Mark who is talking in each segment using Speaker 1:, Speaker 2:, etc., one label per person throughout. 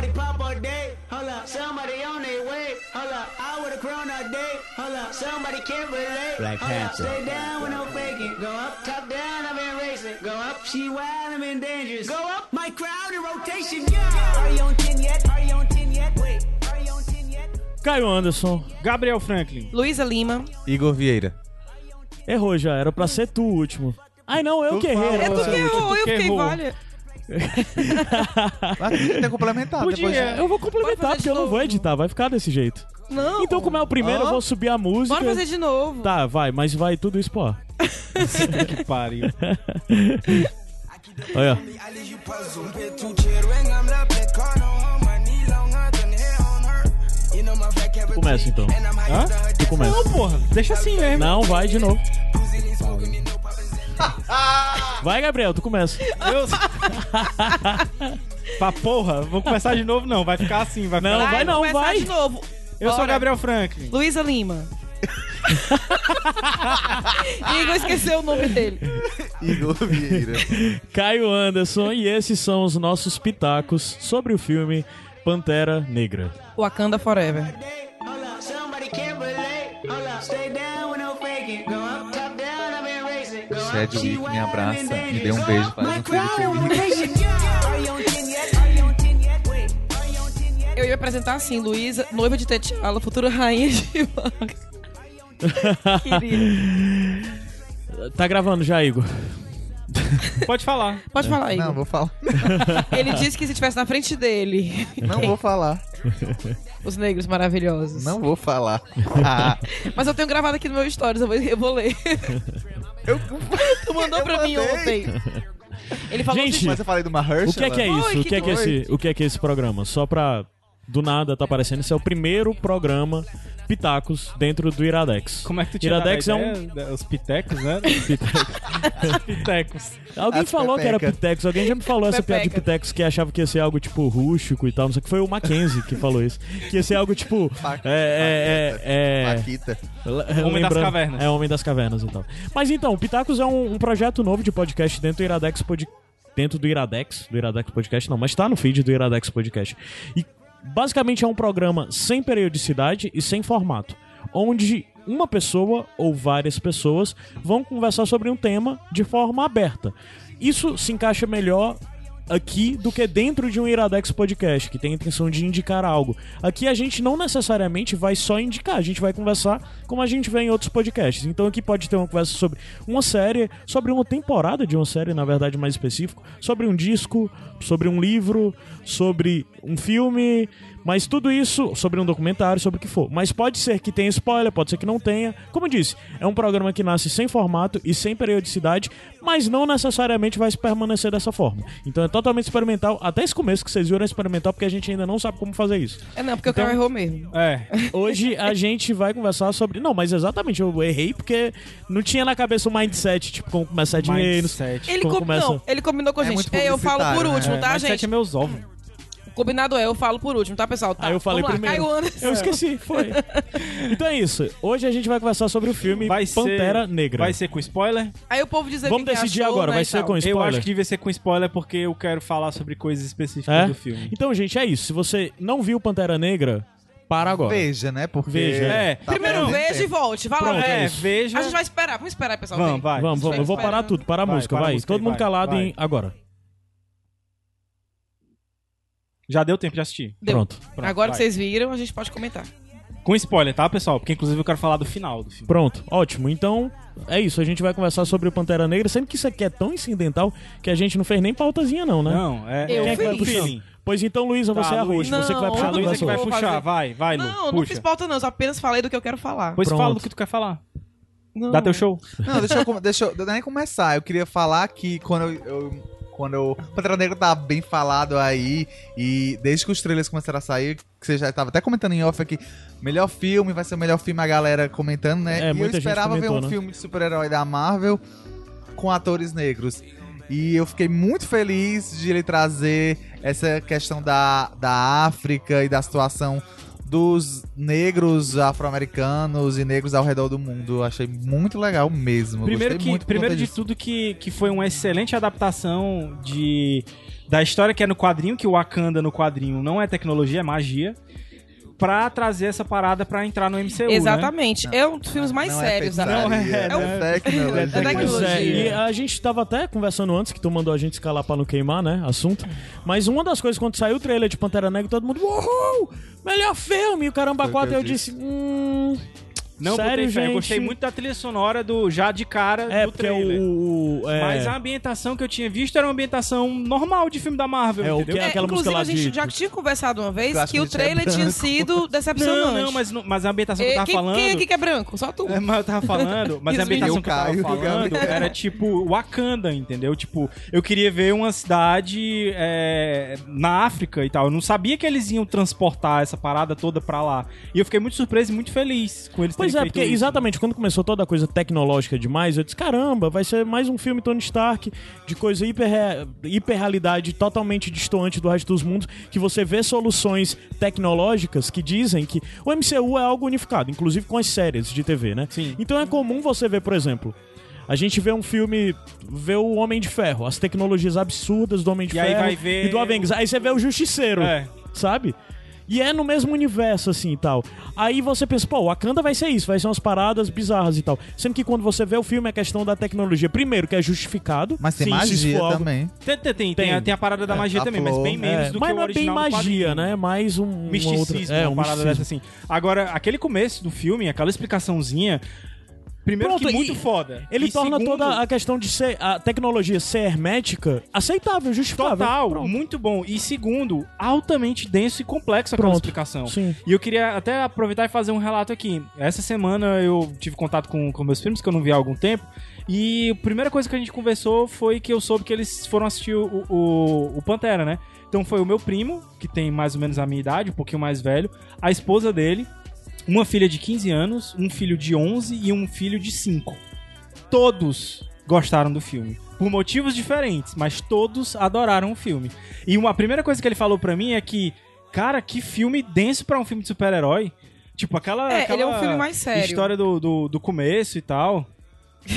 Speaker 1: Somebody pop all day, hold up. Somebody on their way, hold up. I would've grown all day, hold up. Somebody can't relate,
Speaker 2: Black
Speaker 1: hold up.
Speaker 2: Panther.
Speaker 1: Stay down with no faking. Go up, top down, I've been racing. Go up, she wild, I'm in dangerous. Go up, my crowd in rotation, yeah. Are you on 10 yet? Are you on 10 yet? Wait, are you on 10 yet?
Speaker 3: Caio Anderson.
Speaker 4: Gabriel Franklin.
Speaker 5: Luísa Lima.
Speaker 6: Igor Vieira.
Speaker 3: Errou já, era pra ser tu o último. Ai não, eu
Speaker 6: Tu
Speaker 3: que errei.
Speaker 6: fala.
Speaker 5: É
Speaker 3: pra
Speaker 5: tu
Speaker 3: ser
Speaker 5: que
Speaker 3: o último.
Speaker 5: errou, eu
Speaker 4: que
Speaker 5: fiquei, vale.
Speaker 6: Mas tem que.
Speaker 4: Podia.
Speaker 6: Depois...
Speaker 3: Eu vou complementar, porque eu não vou editar, vai ficar desse jeito.
Speaker 5: Não.
Speaker 3: Então, como é o primeiro, eu vou subir a música.
Speaker 5: Bora fazer de novo.
Speaker 3: Tá, vai, mas vai tudo isso ar.
Speaker 4: que pariu.
Speaker 3: Olha. Começa então.
Speaker 4: Hã?
Speaker 3: Tu começa.
Speaker 4: Não, porra. Deixa assim mesmo.
Speaker 3: Não, vai de novo. Vai, Gabriel, tu começa.
Speaker 4: Eu... pra porra, vou começar de novo não. Vai ficar assim, vai
Speaker 3: Não,
Speaker 4: ficar...
Speaker 3: vai não,
Speaker 5: começar
Speaker 3: vai.
Speaker 5: de novo.
Speaker 4: Eu sou
Speaker 5: Bora.
Speaker 4: Gabriel Franklin.
Speaker 5: Luísa Lima. Igor esqueceu o nome dele.
Speaker 6: Igor Vieira.
Speaker 3: Caio Anderson e esses são os nossos pitacos sobre o filme Pantera Negra.
Speaker 5: Wakanda Forever.
Speaker 1: Hold up,
Speaker 6: Chadwick
Speaker 1: she
Speaker 6: me abraça, me dê um beijo, faz um filho comigo.
Speaker 1: rotation, yeah. Are you on 10 yet? Are you on 10 yet? Wait, are you on 10 yet?
Speaker 5: Eu ia apresentar assim, Luísa, noiva de Tetiala, futura rainha de. Querida.
Speaker 3: Tá gravando já, Igor?
Speaker 4: Pode falar.
Speaker 5: Pode falar, Igor.
Speaker 6: Não, vou falar.
Speaker 5: Ele disse que se estivesse na frente dele,
Speaker 6: Não vou falar.
Speaker 5: os negros maravilhosos.
Speaker 6: Não vou falar. Ah,
Speaker 5: Mas eu tenho gravado aqui no meu stories, eu vou, eu vou ler.
Speaker 6: Eu,
Speaker 5: Tu mandou
Speaker 6: Eu
Speaker 5: pra mim
Speaker 6: mandei.
Speaker 5: ontem. Ele falou
Speaker 3: Gente,
Speaker 5: assim,
Speaker 6: mas eu falei do Mahershala.
Speaker 3: O que é que é isso?
Speaker 5: Oi,
Speaker 3: o
Speaker 5: que
Speaker 3: que é que é esse, o que é que é esse programa? Só pra do nada tá aparecendo, esse é o primeiro programa Pitacos dentro do Iradex.
Speaker 4: Como é que tu tinha
Speaker 3: Iradex é um?
Speaker 4: Da- Os pitecos, né? pitecos.
Speaker 3: Alguém
Speaker 6: As
Speaker 3: falou que era
Speaker 6: pepeca.
Speaker 3: Pitecos, alguém já me falou essa piada de
Speaker 5: Pepeca.
Speaker 3: Pitecos que achava que ia ser algo tipo rústico e tal, não sei o que foi o Mackenzie que falou isso. Que ia ser algo tipo
Speaker 6: Pa-
Speaker 3: é, é, é, é,
Speaker 6: Paquita.
Speaker 4: Homem das Cavernas.
Speaker 3: É, Homem das Cavernas e tal. Mas então, Pitacos é um, um projeto novo de podcast dentro do Iradex Podcast. Dentro do Iradex, do Iradex Podcast, não, mas tá no feed do Iradex Podcast. E basicamente é um programa sem periodicidade e sem formato. Onde uma pessoa ou várias pessoas vão conversar sobre um tema de forma aberta. Isso se encaixa melhor aqui do que dentro de um Iradex Podcast, que tem a intenção de indicar algo. Aqui a gente não necessariamente vai só indicar, a gente vai conversar como a gente vê em outros podcasts. Então aqui pode ter uma conversa sobre uma série, sobre uma temporada de uma série, na verdade, mais específico, sobre um disco, sobre um livro, sobre um filme, mas tudo isso sobre um documentário, sobre o que for. Mas pode ser que tenha spoiler, pode ser que não tenha. Como eu disse, é um programa que nasce sem formato e sem periodicidade, mas não necessariamente vai permanecer dessa forma. Então é totalmente experimental. Até esse começo que vocês viram é experimental, porque a gente ainda não sabe como fazer isso.
Speaker 5: É não, porque o
Speaker 3: Então-
Speaker 5: cara errou mesmo.
Speaker 4: É.
Speaker 3: Hoje a gente vai conversar sobre. Não, mas exatamente, eu errei porque não tinha na cabeça o mindset, tipo, como começar dinheiro.
Speaker 4: Mindset.
Speaker 5: Ele,
Speaker 3: Como
Speaker 5: com-
Speaker 3: começa?
Speaker 5: não, ele combinou com a
Speaker 6: É
Speaker 5: gente.
Speaker 6: muito
Speaker 5: É, eu falo por último,
Speaker 6: né?
Speaker 5: tá,
Speaker 4: Mindset
Speaker 5: gente?
Speaker 4: é meus ovos.
Speaker 5: Combinado é, eu falo por último, tá, pessoal? Tá,
Speaker 3: Aí eu falei
Speaker 5: vamos lá,
Speaker 3: primeiro.
Speaker 5: Caio Anderson.
Speaker 3: Eu esqueci, foi. Então é isso. Hoje a gente vai conversar sobre o filme
Speaker 4: Vai
Speaker 3: Pantera
Speaker 4: ser,
Speaker 3: Negra.
Speaker 4: Vai ser com spoiler?
Speaker 5: Aí o povo diz
Speaker 3: Vamos
Speaker 5: que
Speaker 3: decidir
Speaker 5: achou,
Speaker 3: agora,
Speaker 5: né,
Speaker 3: vai
Speaker 5: e
Speaker 3: ser
Speaker 5: tal.
Speaker 3: com
Speaker 4: Eu
Speaker 3: spoiler.
Speaker 4: acho que devia ser com spoiler porque eu quero falar sobre coisas específicas
Speaker 3: É?
Speaker 4: do filme.
Speaker 3: Então, gente, é isso. Se você não viu Pantera Negra, para agora.
Speaker 6: Veja, né? Porque.
Speaker 3: Veja.
Speaker 4: É.
Speaker 6: tá
Speaker 5: Primeiro
Speaker 6: perdendo
Speaker 5: veja e
Speaker 6: tempo.
Speaker 5: volte. Vai lá,
Speaker 3: Pronto, é
Speaker 4: É,
Speaker 3: isso.
Speaker 4: veja.
Speaker 5: A gente vai esperar. Vamos esperar, pessoal.
Speaker 4: Vamos, vai.
Speaker 3: Vamos, vamos. Eu vou parar tudo. Para a
Speaker 4: Vai,
Speaker 3: música,
Speaker 4: para a
Speaker 3: vai.
Speaker 4: música
Speaker 3: Todo
Speaker 4: aí,
Speaker 3: mundo
Speaker 4: vai,
Speaker 3: calado
Speaker 4: vai.
Speaker 3: em agora.
Speaker 4: Já deu tempo de assistir.
Speaker 5: Deu.
Speaker 3: Pronto.
Speaker 4: Pronto,
Speaker 5: Agora
Speaker 4: vai.
Speaker 5: que vocês viram, a gente pode comentar.
Speaker 4: Com spoiler, tá, pessoal? Porque inclusive eu quero falar do final do filme.
Speaker 3: Pronto, ótimo. Então, é isso. A gente vai conversar sobre o Pantera Negra, sendo que isso aqui é tão incidental que a gente não fez nem pautazinha, não, né?
Speaker 4: Não, é.
Speaker 5: Eu
Speaker 4: Quem é que vai
Speaker 5: fiz.
Speaker 4: puxando?
Speaker 3: Pois então, Luísa,
Speaker 4: Tá,
Speaker 3: você é a host. Você que vai
Speaker 5: Não,
Speaker 3: puxar
Speaker 4: Luísa que vai puxar,
Speaker 5: fazer.
Speaker 4: vai, vai, Lu.
Speaker 5: Não, não
Speaker 4: puxa.
Speaker 5: fiz pauta não, só apenas falei do que eu quero falar.
Speaker 4: Pois
Speaker 3: Pronto.
Speaker 4: fala do que tu quer falar.
Speaker 5: Não.
Speaker 4: Dá teu show.
Speaker 6: Não, deixa eu, deixa eu nem começar. Eu queria falar que quando eu. eu- quando eu. Pantera Negra tá bem falado aí. E desde que os trailers começaram a sair, que você já tava até comentando em off aqui. Melhor filme, vai ser o melhor filme, a galera comentando, né?
Speaker 3: É,
Speaker 6: e eu esperava ver
Speaker 3: comentou,
Speaker 6: um
Speaker 3: né?
Speaker 6: filme de super-herói da Marvel com atores negros. E eu fiquei muito feliz de ele trazer essa questão da, da África e da situação dos negros afro-americanos e negros ao redor do mundo. Achei muito legal mesmo.
Speaker 4: Primeiro,
Speaker 6: Gostei
Speaker 4: que, primeiro de tudo que, que foi uma excelente adaptação de da história que é no quadrinho, que o Wakanda no quadrinho não é tecnologia, é magia, pra trazer essa parada pra entrar no MCU, né?
Speaker 5: Exatamente. É um dos filmes mais
Speaker 6: Não
Speaker 5: sérios.
Speaker 6: é
Speaker 5: da-
Speaker 4: Não, é- é um-
Speaker 6: tecnologia.
Speaker 5: é tecnologia.
Speaker 3: é, e a gente tava até conversando antes, que tu mandou a gente escalar pra não queimar, né? Assunto. Mas uma das coisas, quando saiu o trailer de Pantera Negra, todo mundo, uhul! Melhor filme! E o Caramba
Speaker 6: Foi o
Speaker 3: 4,
Speaker 6: que eu
Speaker 3: eu disse, hum.
Speaker 4: Não,
Speaker 3: sério,
Speaker 4: botei fé.
Speaker 3: gente.
Speaker 4: Eu gostei muito da trilha sonora do já de cara
Speaker 3: É,
Speaker 4: do trailer.
Speaker 3: o. o- é,
Speaker 4: Mas a ambientação que eu tinha visto era uma ambientação normal de filme da Marvel,
Speaker 3: É, o
Speaker 4: entendeu?
Speaker 3: que é aquela música lá
Speaker 5: a gente
Speaker 3: de-
Speaker 5: já tinha conversado uma vez que o
Speaker 6: é
Speaker 5: trailer tinha sido decepcionante.
Speaker 4: Não, não, mas, mas a ambientação que eu
Speaker 5: E
Speaker 4: tava
Speaker 5: quem,
Speaker 4: falando...
Speaker 5: quem aqui que é branco? Só tu.
Speaker 4: É, mas eu tava falando, mas a ambientação que eu tava
Speaker 6: o
Speaker 4: falando era tipo Wakanda, entendeu? Tipo, eu queria ver uma cidade é, na África e tal. Eu não sabia que eles iam transportar essa parada toda pra lá. E eu fiquei muito surpreso e muito feliz com eles
Speaker 3: Pois é,
Speaker 4: terem
Speaker 3: porque
Speaker 4: isso.
Speaker 3: exatamente quando começou toda a coisa tecnológica demais, eu disse: caramba, vai ser mais um filme Tony Stark de coisa hiper, hiperrealidade totalmente distoante do resto dos mundos, que você vê soluções tecnológicas que dizem que o MCU é algo unificado, inclusive com as séries de TV, né?
Speaker 4: Sim.
Speaker 3: Então é comum você ver, por exemplo. A gente vê um filme, vê o Homem de Ferro, as tecnologias absurdas do Homem de
Speaker 4: E
Speaker 3: Ferro e do Avengers. Aí você vê o Justiceiro,
Speaker 4: É.
Speaker 3: sabe? E é no mesmo universo, assim, e tal. Aí você pensa, pô, Wakanda vai ser isso, vai ser umas paradas bizarras e tal. Sendo que quando você vê o filme, é questão da tecnologia. Primeiro, que é justificado.
Speaker 6: Mas tem
Speaker 3: Sim,
Speaker 6: magia
Speaker 3: for algo-
Speaker 6: também.
Speaker 4: Tem, tem, tem,
Speaker 3: Tem.
Speaker 4: a, tem a parada da magia
Speaker 6: a
Speaker 4: também, mas
Speaker 6: flor.
Speaker 4: bem menos
Speaker 3: É,
Speaker 4: do
Speaker 3: mas
Speaker 4: que o
Speaker 3: não é bem
Speaker 4: original
Speaker 3: magia, né? É mais um. uma
Speaker 4: misticismo,
Speaker 3: outra- é,
Speaker 4: uma
Speaker 3: um
Speaker 4: parada
Speaker 3: misticismo.
Speaker 4: dessa assim. Agora, aquele começo do filme, aquela explicaçãozinha, primeiro
Speaker 3: Pronto,
Speaker 4: que muito
Speaker 3: e
Speaker 4: foda.
Speaker 3: Ele
Speaker 4: E
Speaker 3: torna
Speaker 4: segundo,
Speaker 3: toda a questão de ser a tecnologia ser hermética aceitável, justificável.
Speaker 4: Total,
Speaker 3: Pronto.
Speaker 4: muito bom. E segundo, altamente denso e complexo aquela explicação.
Speaker 3: Sim.
Speaker 4: E eu queria até aproveitar e fazer um relato aqui. Essa semana eu tive contato com, com meus filmes, que eu não vi há algum tempo. E a primeira coisa que a gente conversou foi que eu soube que eles foram assistir o, o, o Pantera, né? Então foi o meu primo, que tem mais ou menos a minha idade, um pouquinho mais velho, a esposa dele, uma filha de 15 anos, um filho de 11 e um filho de 5. Todos gostaram do filme. Por motivos diferentes, mas todos adoraram o filme. E uma primeira coisa que ele falou pra mim é que, cara, que filme denso pra um filme de super-herói. Tipo, aquela,
Speaker 5: É,
Speaker 4: aquela
Speaker 5: ele é um filme mais sério.
Speaker 4: história do, do, do começo e tal.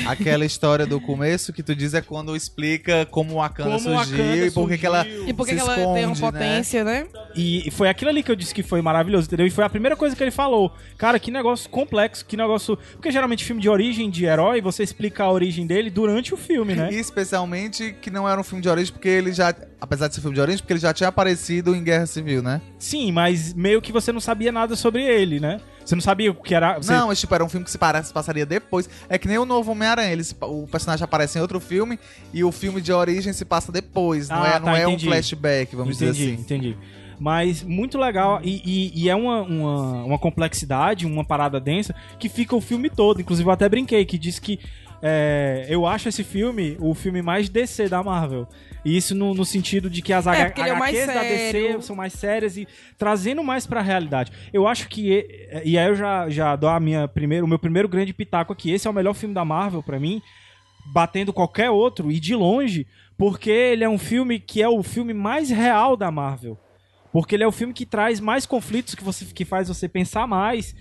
Speaker 6: Aquela história do começo que tu diz é quando explica como o Wakanda
Speaker 4: Como
Speaker 6: surgiu
Speaker 4: Wakanda
Speaker 6: e por que que ela.
Speaker 5: E por que ela tem uma
Speaker 6: esconde, né?
Speaker 5: potência, né?
Speaker 4: E foi aquilo ali que eu disse que foi maravilhoso, entendeu? E foi a primeira coisa que ele falou. Cara, que negócio complexo, que negócio. Porque geralmente filme de origem de herói, você explica a origem dele durante o filme, né?
Speaker 6: E especialmente que não era um filme de origem, porque ele já. Apesar de ser filme de origem, porque ele já tinha aparecido em Guerra Civil, né?
Speaker 4: Sim, mas meio que você não sabia nada sobre ele, né? Você não sabia o que era. Você...
Speaker 6: Não, mas tipo, era um filme que se se passaria depois. É que nem o novo Homem-Aranha. O personagem aparece em outro filme e o filme de origem se passa depois. Não
Speaker 4: Ah,
Speaker 6: é, não
Speaker 4: tá,
Speaker 6: é um flashback, vamos
Speaker 4: entendi,
Speaker 6: dizer assim.
Speaker 4: entendi. Mas muito legal e, e- e é uma, uma, uma complexidade, uma parada densa que fica o filme todo. Inclusive eu até brinquei que disse que é, eu acho esse filme o filme mais DC da Marvel. E isso no, no sentido de que as
Speaker 5: É,
Speaker 4: H-
Speaker 5: porque ele é
Speaker 4: HQs da DC são mais sérias e trazendo mais pra realidade. Eu acho que e, aí eu já, já dou a minha primeira, o meu primeiro grande pitaco aqui. Esse é o melhor filme da Marvel pra mim, batendo qualquer outro e de longe, porque ele é um filme que é o filme mais real da Marvel. Porque ele é o filme que traz mais conflitos, que, você, que faz você pensar mais.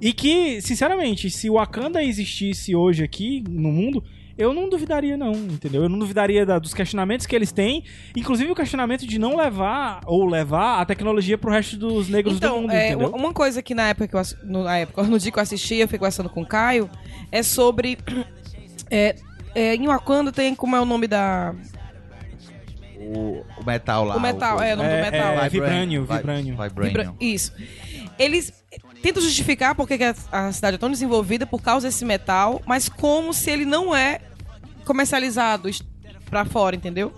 Speaker 4: E que, sinceramente, se o Wakanda existisse hoje aqui no mundo, eu não duvidaria, não, entendeu? Eu não duvidaria da- dos questionamentos que eles têm, inclusive o questionamento de não levar ou levar a tecnologia pro resto dos negros do
Speaker 5: Então,
Speaker 4: mundo,
Speaker 5: é,
Speaker 4: entendeu?
Speaker 5: uma coisa que na época que eu, no, na época, no dia que eu assisti, eu fiquei conversando com o Caio, é sobre. É, é, em Wakanda tem como é o nome da.
Speaker 6: O, o metal lá.
Speaker 5: o metal, é, o nome do metal.
Speaker 4: é,
Speaker 6: Vibranium,
Speaker 4: Vibranium,
Speaker 6: Vi-
Speaker 4: Vibranium.
Speaker 6: Vibranium.
Speaker 5: Vibra- Isso. Eles tentam justificar porque que a, cidade é tão desenvolvida por causa desse metal, mas como se ele não é comercializado pra fora, entendeu?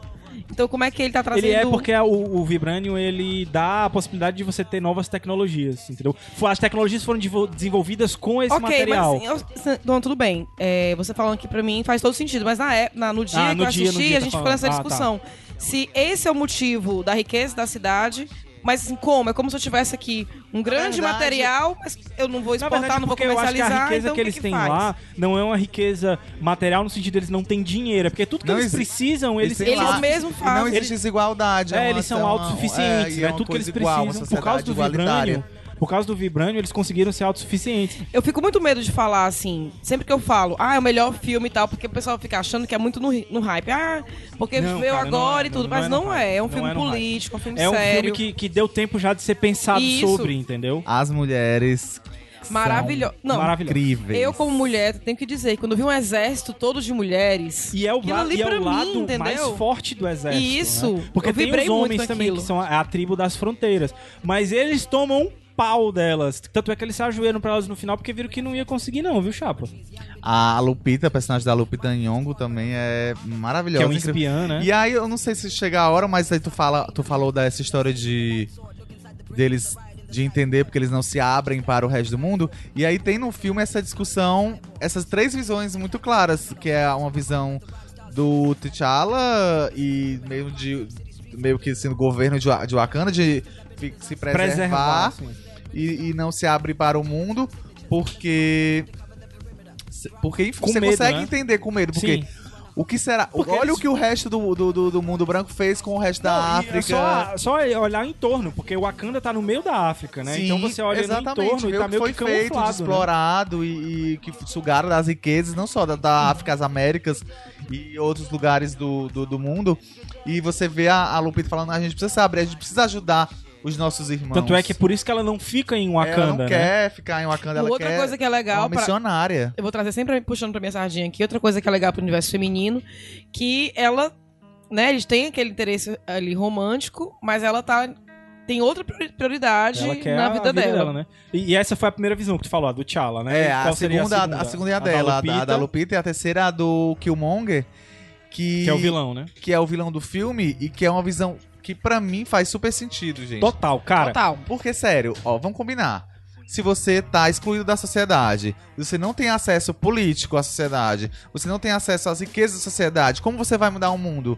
Speaker 5: Então como é que ele tá trazendo...
Speaker 4: Ele é porque o, o Vibranium ele dá a possibilidade de você ter novas tecnologias, entendeu? As tecnologias foram desenvolvidas com esse
Speaker 5: Ok,
Speaker 4: material.
Speaker 5: mas assim, eu- não, tudo bem. É, você falando aqui pra mim faz todo sentido, mas na, ép- na- no dia
Speaker 4: Ah,
Speaker 5: que
Speaker 4: no
Speaker 5: eu
Speaker 4: dia,
Speaker 5: assisti,
Speaker 4: dia
Speaker 5: a
Speaker 4: tá
Speaker 5: gente ficou
Speaker 4: falando.
Speaker 5: nessa
Speaker 4: Ah, tá.
Speaker 5: discussão. Se esse é o motivo da riqueza da cidade, mas assim, como? É como se eu tivesse aqui um grande
Speaker 6: verdade-
Speaker 5: material, mas eu não vou exportar,
Speaker 4: verdade,
Speaker 5: não vou
Speaker 4: porque eu acho que
Speaker 5: comercializar,
Speaker 4: a riqueza
Speaker 5: então
Speaker 4: que eles
Speaker 5: que
Speaker 4: têm
Speaker 5: faz?
Speaker 4: lá não é uma riqueza material no sentido deles não têm dinheiro, é porque tudo que
Speaker 6: Não
Speaker 4: eles precisam, eles,
Speaker 6: têm
Speaker 5: eles
Speaker 6: lá-
Speaker 5: mesmo
Speaker 6: e Não
Speaker 5: fazem.
Speaker 6: existe desigualdade.
Speaker 4: É,
Speaker 6: uma-
Speaker 4: eles são
Speaker 6: uma-
Speaker 4: autossuficientes,
Speaker 6: é,
Speaker 4: é, tudo que eles
Speaker 6: igual,
Speaker 4: precisam. Por causa do. Vibranium, Por causa do Vibranium, eles conseguiram ser autossuficientes.
Speaker 5: Eu fico muito medo de falar assim, sempre que eu falo, ah, é o melhor filme e tal, porque o pessoal fica achando que é muito no, no hype. Ah, porque
Speaker 4: Não,
Speaker 5: veio
Speaker 4: cara,
Speaker 5: agora
Speaker 4: é,
Speaker 5: e tudo.
Speaker 4: não-
Speaker 5: mas
Speaker 4: não é
Speaker 5: não é. É um
Speaker 4: Não
Speaker 5: filme
Speaker 4: é
Speaker 5: político, um filme
Speaker 4: É um
Speaker 5: sério.
Speaker 4: filme que, que deu tempo já de ser pensado
Speaker 5: Isso.
Speaker 4: sobre, entendeu?
Speaker 6: As mulheres
Speaker 5: Maravilhoso. Não,
Speaker 4: Maravilhoso.
Speaker 6: incríveis.
Speaker 5: eu como mulher tenho que dizer, quando eu vi um exército todo de mulheres...
Speaker 4: E é o, la- e é o
Speaker 5: mim,
Speaker 4: lado
Speaker 5: entendeu?
Speaker 4: mais forte do exército.
Speaker 5: Isso.
Speaker 4: né? Porque
Speaker 5: Eu
Speaker 4: tem os homens também,
Speaker 5: aquilo.
Speaker 4: que são a, a tribo das fronteiras. Mas eles tomam um pau delas. Tanto é que eles se ajoelham pra elas no final, porque viram que não ia conseguir, não, viu, Chapa?
Speaker 6: A Lupita, a personagem da Lupita Nyong'o também é maravilhosa.
Speaker 4: Que é um espiã, né?
Speaker 6: E aí, eu não sei se chega a hora, mas aí tu, fala, tu falou dessa história de deles de entender porque eles não se abrem para o resto do mundo. E aí tem no filme essa discussão, essas três visões muito claras, que é uma visão do T'Challa e meio de meio que sendo governo de, de Wakanda de se preservar,
Speaker 4: Preservar.
Speaker 6: E, e não se abre para o mundo porque porque enfim, você
Speaker 4: medo,
Speaker 6: consegue
Speaker 4: né?
Speaker 6: entender com medo porque
Speaker 4: Sim.
Speaker 6: o que será?
Speaker 4: Porque
Speaker 6: Olha
Speaker 4: eles-
Speaker 6: o que o resto do, do, do, do mundo branco fez com o resto da
Speaker 4: Não, e
Speaker 6: África.
Speaker 4: é Só, só olhar em torno, porque o Wakanda tá no meio da África, né?
Speaker 6: Sim,
Speaker 4: então você olha no
Speaker 6: exatamente,
Speaker 4: entorno e tá meio
Speaker 6: foi
Speaker 4: que
Speaker 6: feito,
Speaker 4: né?
Speaker 6: explorado e, e que sugaram das riquezas, não só da, da África, as Américas e outros lugares do, do, do mundo. E você vê a, a Lupita falando, a gente precisa saber, a gente precisa ajudar os nossos irmãos.
Speaker 4: Tanto é que é por isso que ela não fica em
Speaker 6: ela
Speaker 4: Wakanda,
Speaker 6: não
Speaker 4: né?
Speaker 6: quer ficar em Wakanda, ela
Speaker 5: Outra
Speaker 6: quer
Speaker 5: coisa que é
Speaker 6: uma
Speaker 5: legal pra,
Speaker 6: missionária.
Speaker 5: Eu vou trazer sempre puxando pra minha sardinha aqui. Outra coisa que é legal pro universo feminino, que ela, né, eles têm aquele interesse ali romântico, mas ela tá tem outra priori- prioridade
Speaker 4: Ela quer
Speaker 5: na
Speaker 4: a
Speaker 5: vida, dela.
Speaker 4: né? E, e essa foi a primeira visão que tu falou, a do T'Challa, né?
Speaker 6: É, a
Speaker 4: qual seria
Speaker 6: segunda, a segunda é a
Speaker 4: da
Speaker 6: dela, a da,
Speaker 4: Lupita,
Speaker 6: a da Lupita e a terceira é a do Killmonger, que,
Speaker 4: Que é o vilão, né?
Speaker 6: que é o vilão do filme e que é uma visão que pra mim faz super sentido, gente.
Speaker 4: Total, cara.
Speaker 5: Total.
Speaker 6: Porque, sério, ó, vamos combinar. Se você tá excluído da sociedade, você não tem acesso político à sociedade, você não tem acesso às riquezas da sociedade, como você vai mudar o mundo?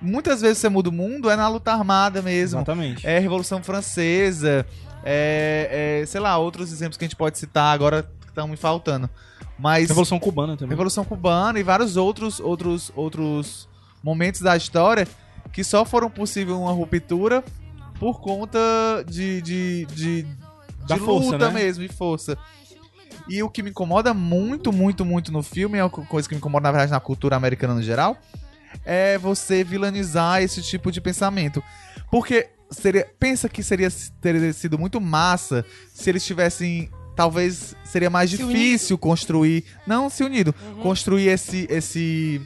Speaker 6: Muitas vezes você muda o mundo é na luta armada mesmo.
Speaker 4: Exatamente.
Speaker 6: É Revolução Francesa, é, é, sei lá, outros exemplos que a gente pode citar agora que estão me faltando. Mas
Speaker 4: Revolução Cubana também.
Speaker 6: Revolução Cubana e vários outros outros outros momentos da história que só foram possível uma ruptura por conta de de, de,
Speaker 4: Da
Speaker 6: de
Speaker 4: força,
Speaker 6: luta
Speaker 4: né?
Speaker 6: mesmo, de força. E o que me incomoda muito, muito, muito no filme, é uma co- coisa que me incomoda, na verdade, na cultura americana no geral, é você vilanizar esse tipo de pensamento. Porque seria, pensa que seria teria sido muito massa se eles tivessem. Talvez seria mais
Speaker 5: Se
Speaker 6: difícil construir. Não se unido. Construir esse. esse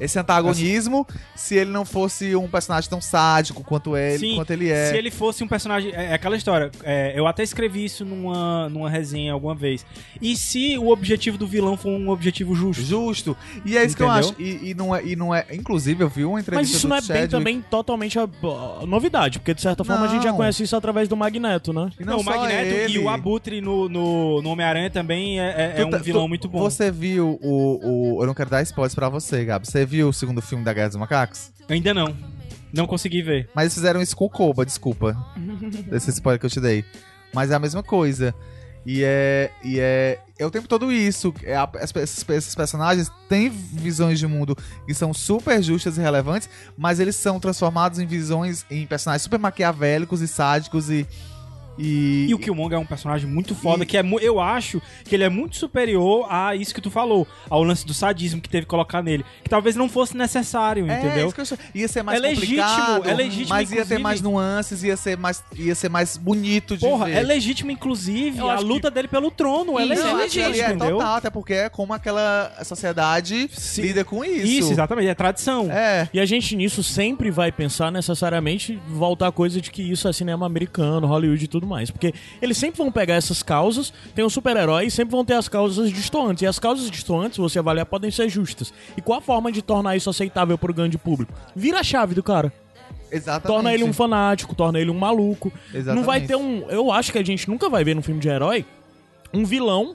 Speaker 6: esse antagonismo se ele não fosse um personagem tão sádico quanto ele,
Speaker 4: Sim,
Speaker 6: quanto ele é.
Speaker 4: Se ele fosse um personagem. É, é aquela história. é, eu até escrevi isso numa, numa resenha alguma vez. E se o objetivo do vilão for um objetivo justo?
Speaker 6: Justo. E é isso que eu
Speaker 4: Entendeu?
Speaker 6: acho. E, e não é, e não é. Inclusive, eu vi uma entrevista
Speaker 3: Mas isso não é bem
Speaker 6: Chadwick-
Speaker 3: também totalmente a, a novidade, porque de certa forma a gente já
Speaker 6: Não.
Speaker 3: conhece isso através do Magneto, né?
Speaker 6: E
Speaker 4: Não, o
Speaker 6: só
Speaker 4: Magneto
Speaker 6: ele.
Speaker 4: e o Abutre no, no, no Homem-Aranha também é, é- é
Speaker 6: Tu tá-
Speaker 4: um vilão
Speaker 6: tu-
Speaker 4: muito bom.
Speaker 6: Você viu o, o. Eu não quero dar spoilers pra você, Gabi. Você viu o segundo filme da Guerra dos Macacos?
Speaker 4: Ainda não. Não consegui ver.
Speaker 6: Mas eles fizeram isso com o Koba, desculpa. Esse spoiler que eu te dei. Mas é a mesma coisa. E é. E é. É o tempo todo isso. É a- esses, esses personagens têm visões de mundo que são super justas e relevantes, mas eles são transformados em visões, em personagens super maquiavélicos e sádicos e. E,
Speaker 4: E o Killmonger é um personagem muito foda,
Speaker 6: E-
Speaker 4: que é, eu acho que ele é muito superior a isso que tu falou, ao lance do sadismo que teve que colocar nele. Que talvez não fosse necessário,
Speaker 6: É,
Speaker 4: entendeu?
Speaker 6: isso que eu achei. Ia ser mais
Speaker 4: É legítimo, é legítimo,
Speaker 6: mas ia ter mais nuances, ia ser mais, ia ser mais bonito de
Speaker 4: Porra,
Speaker 6: ver.
Speaker 4: é legítimo, inclusive,
Speaker 3: Eu
Speaker 4: a luta dele pelo trono. É
Speaker 5: Isso,
Speaker 4: legítimo,
Speaker 5: é legítimo,
Speaker 6: é
Speaker 4: entendeu?
Speaker 6: total, até porque é como aquela sociedade
Speaker 4: Sim.
Speaker 6: lida com isso.
Speaker 4: Isso, exatamente, é tradição.
Speaker 6: É.
Speaker 3: E a gente nisso sempre vai pensar necessariamente voltar a coisa de que isso é cinema americano, Hollywood e tudo mais. Porque eles sempre vão pegar essas causas, tem um super-herói e sempre vão ter as causas distoantes. E as causas distoantes, se você avaliar, podem ser justas. E qual a forma de tornar isso aceitável pro grande público? Vira a chave do cara.
Speaker 6: Exatamente.
Speaker 3: Torna ele um fanático, torna ele um maluco.
Speaker 6: Exatamente.
Speaker 3: Não vai ter um. Eu acho que a gente nunca vai ver num filme de herói um vilão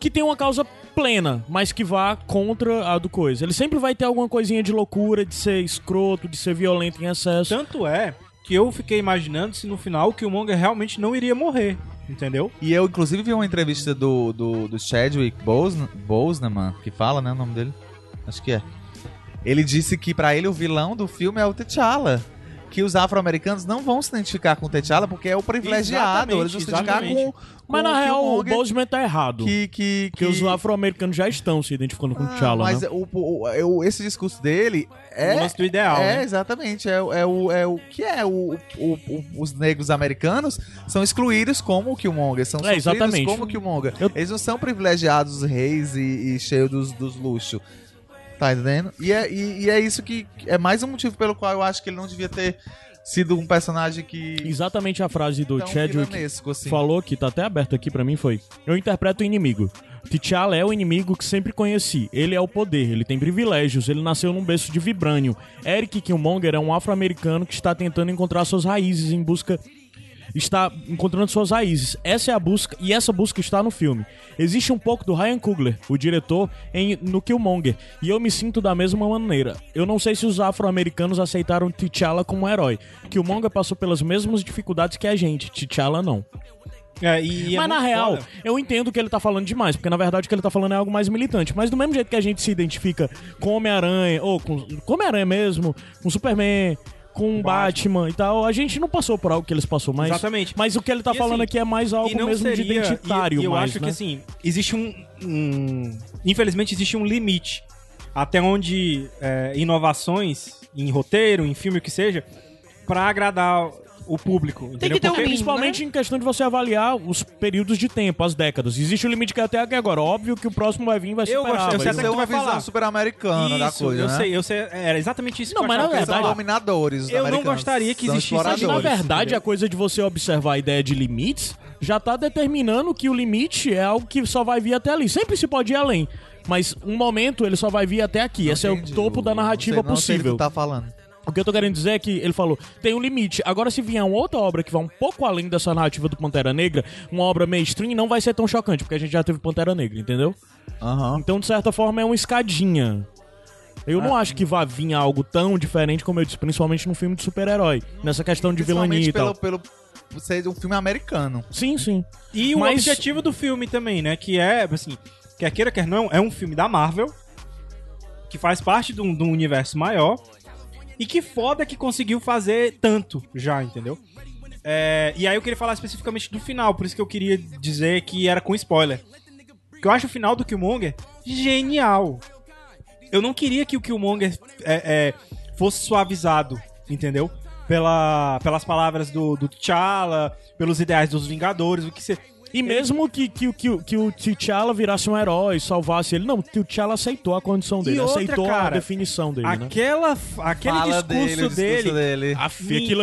Speaker 3: que tem uma causa plena, mas que vá contra a do coisa. Ele sempre vai ter alguma coisinha de loucura, de ser escroto, de ser violento em excesso.
Speaker 4: Tanto é que eu fiquei imaginando se no final o Killmonger realmente não iria morrer, entendeu?
Speaker 6: E eu, inclusive, vi uma entrevista do, do, do Chadwick Boseman, Boseman, que fala, né, o nome dele? Acho que é. Ele disse que pra ele o vilão do filme é o T'Challa. Que os afro-americanos não vão se identificar com o T'Challa porque é o privilegiado.
Speaker 4: Exatamente,
Speaker 6: Eles vão se identificar
Speaker 4: exatamente.
Speaker 6: com,
Speaker 3: Mas
Speaker 6: com
Speaker 3: na real, o Boseman tá errado.
Speaker 6: que, que,
Speaker 3: Porque os afro-americanos já estão se identificando com o
Speaker 6: Ah,
Speaker 3: T'Challa,
Speaker 6: mas
Speaker 3: né?
Speaker 6: o, o- o- esse discurso dele é.
Speaker 4: O lance do ideal,
Speaker 6: É,
Speaker 4: né?
Speaker 6: exatamente. É, o- é o, é o que é o, o- o- os negros americanos são excluídos como o Killmonger, são
Speaker 3: É, exatamente.
Speaker 6: como o Killmonger.
Speaker 3: Eu-
Speaker 6: Eles não são privilegiados, reis e, e cheios dos, dos luxos. Tá entendendo? E é, e, e é isso que é mais um motivo pelo qual eu acho que ele não devia ter sido um personagem que.
Speaker 3: Exatamente a frase do Chadwick
Speaker 6: assim.
Speaker 3: falou, que tá até aberto aqui pra mim, foi: Eu interpreto o inimigo. T'Challa é o inimigo que sempre conheci. Ele é o poder, ele tem privilégios, ele nasceu num berço de vibrânio. Eric Killmonger é um afro-americano que está tentando encontrar suas raízes em busca. Está encontrando suas raízes. Essa é a busca, e essa busca está no filme. Existe um pouco do Ryan Coogler, o diretor, em, no Killmonger, e eu me sinto da mesma maneira. Eu não sei se os afro-americanos aceitaram T'Challa como herói. Killmonger passou pelas mesmas dificuldades que a gente, T'Challa não.
Speaker 4: É, é
Speaker 3: Mas na
Speaker 4: muito
Speaker 3: real,
Speaker 4: foda.
Speaker 3: eu entendo que ele tá falando demais, porque na verdade o que ele tá falando é algo mais militante. Mas do mesmo jeito que a gente se identifica com Homem-Aranha, ou com, com Homem-Aranha mesmo, com Superman, com Batman. e tal, a gente não passou por algo que eles passou, mas.
Speaker 4: Exatamente.
Speaker 3: Mas o que ele tá
Speaker 4: E,
Speaker 3: falando
Speaker 4: assim,
Speaker 3: aqui é mais algo mesmo de
Speaker 4: seria-
Speaker 3: identitário,
Speaker 4: e, e eu
Speaker 3: mais,
Speaker 4: acho
Speaker 3: né?
Speaker 4: que assim, existe um, um- Infelizmente, existe um limite até onde é, inovações em roteiro, em filme, o que seja, pra agradar o público. entendeu?
Speaker 5: que ter um
Speaker 4: Porque-
Speaker 5: mínimo,
Speaker 3: Principalmente em questão de você avaliar os períodos de tempo, as décadas. Existe um limite que é até aqui agora. Óbvio que o próximo vai vir e vai
Speaker 4: Eu
Speaker 3: superar.
Speaker 4: gosto- eu
Speaker 3: vai
Speaker 4: sei até
Speaker 6: é
Speaker 4: que tu vai
Speaker 6: visão
Speaker 4: falar.
Speaker 6: super americana da
Speaker 4: Isso,
Speaker 6: coisa,
Speaker 4: eu
Speaker 6: né?
Speaker 4: sei, eu sei. Era exatamente isso
Speaker 3: Não,
Speaker 4: que eu
Speaker 3: mas na
Speaker 6: São
Speaker 3: verdade-
Speaker 6: dominadores.
Speaker 4: Eu não gostaria que existisse
Speaker 3: que, na verdade,
Speaker 4: entendeu?
Speaker 3: a coisa de você observar a ideia de limites já tá determinando que o limite é algo que só vai vir até ali. Sempre se pode ir além. Mas um momento ele só vai vir até aqui. Esse é
Speaker 6: Entendi.
Speaker 3: o topo da
Speaker 6: Não
Speaker 3: narrativa
Speaker 6: sei- não sei o que
Speaker 3: possível.
Speaker 6: tu tá falando.
Speaker 3: O que eu tô querendo dizer é que ele falou, tem um limite. Agora, se vier uma outra obra que vai um pouco além dessa narrativa do Pantera Negra, uma obra mainstream, não vai ser tão chocante, porque a gente já teve Pantera Negra, entendeu?
Speaker 6: Aham.
Speaker 3: Então, de certa forma, é uma escadinha. Eu não acho que vai vir algo tão diferente, como eu disse, principalmente num filme de super-herói. Nessa questão de vilania e tal.
Speaker 6: pelo, pelo ser um filme americano.
Speaker 3: Sim, sim.
Speaker 4: E o
Speaker 3: Mas-
Speaker 4: objetivo do filme também, né? Que é, assim, quer queira, quer não, é um filme da Marvel, que faz parte de um, de um universo maior, e que foda que conseguiu fazer tanto já, entendeu? É, e aí eu queria falar especificamente do final, por isso que eu queria dizer que era com spoiler. Porque eu acho o final do Killmonger genial. Eu não queria que o Killmonger é, é, fosse suavizado, entendeu? Pela, pelas palavras do, do T'Challa, pelos ideais dos Vingadores, o que você...
Speaker 3: E mesmo que, que, que, que o T'Challa virasse um herói, salvasse ele, não, o T'Challa aceitou a condição dele,
Speaker 4: outra,
Speaker 3: aceitou a
Speaker 4: cara,
Speaker 3: definição dele, né?
Speaker 4: Aquela, aquele
Speaker 6: Fala
Speaker 4: discurso
Speaker 6: dele, o discurso
Speaker 4: dele,
Speaker 6: dele.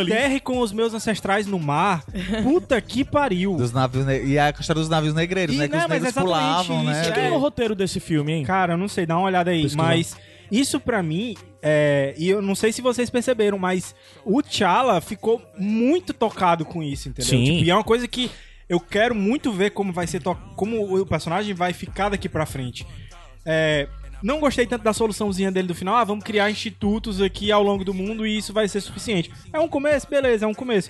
Speaker 4: Enterre com os meus ancestrais no mar. Puta que pariu.
Speaker 6: Dos navios ne- E a história dos navios negreiros,
Speaker 4: E,
Speaker 6: né? Que
Speaker 4: né,
Speaker 6: os
Speaker 4: mas
Speaker 6: negros
Speaker 4: exatamente
Speaker 6: pulavam, né?
Speaker 4: isso,
Speaker 3: Quem é
Speaker 4: é.
Speaker 3: o roteiro desse filme, hein?
Speaker 4: Cara, eu não sei, dá uma olhada aí.
Speaker 3: Pesquisar.
Speaker 4: Mas isso pra mim, é, e eu não sei se vocês perceberam, mas o T'Challa ficou muito tocado com isso, entendeu?
Speaker 3: Sim.
Speaker 4: Tipo, e é uma coisa que eu quero muito ver como vai ser, como o personagem vai ficar daqui pra frente. É, não gostei tanto da soluçãozinha dele do final, ah, vamos criar institutos aqui ao longo do mundo e isso vai ser suficiente. É um começo, beleza, é um começo.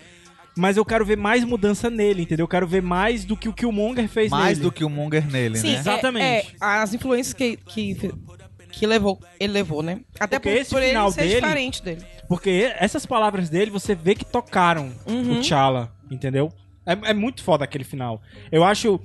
Speaker 4: Mas eu quero ver mais mudança nele, entendeu? Eu quero ver mais do que o Killmonger fez
Speaker 6: Mais
Speaker 4: nele.
Speaker 6: do que o Monger nele,
Speaker 5: Sim,
Speaker 6: né?
Speaker 4: Exatamente.
Speaker 5: É, é, as influências que, que, que levou, ele levou, né? Até
Speaker 4: Porque
Speaker 5: por,
Speaker 4: esse
Speaker 5: por ele
Speaker 4: final
Speaker 5: ser
Speaker 4: dele-
Speaker 5: diferente dele.
Speaker 4: Porque essas palavras dele, você vê que tocaram
Speaker 5: Uhum.
Speaker 4: o T'Challa, entendeu? É, é muito foda aquele final. Eu acho...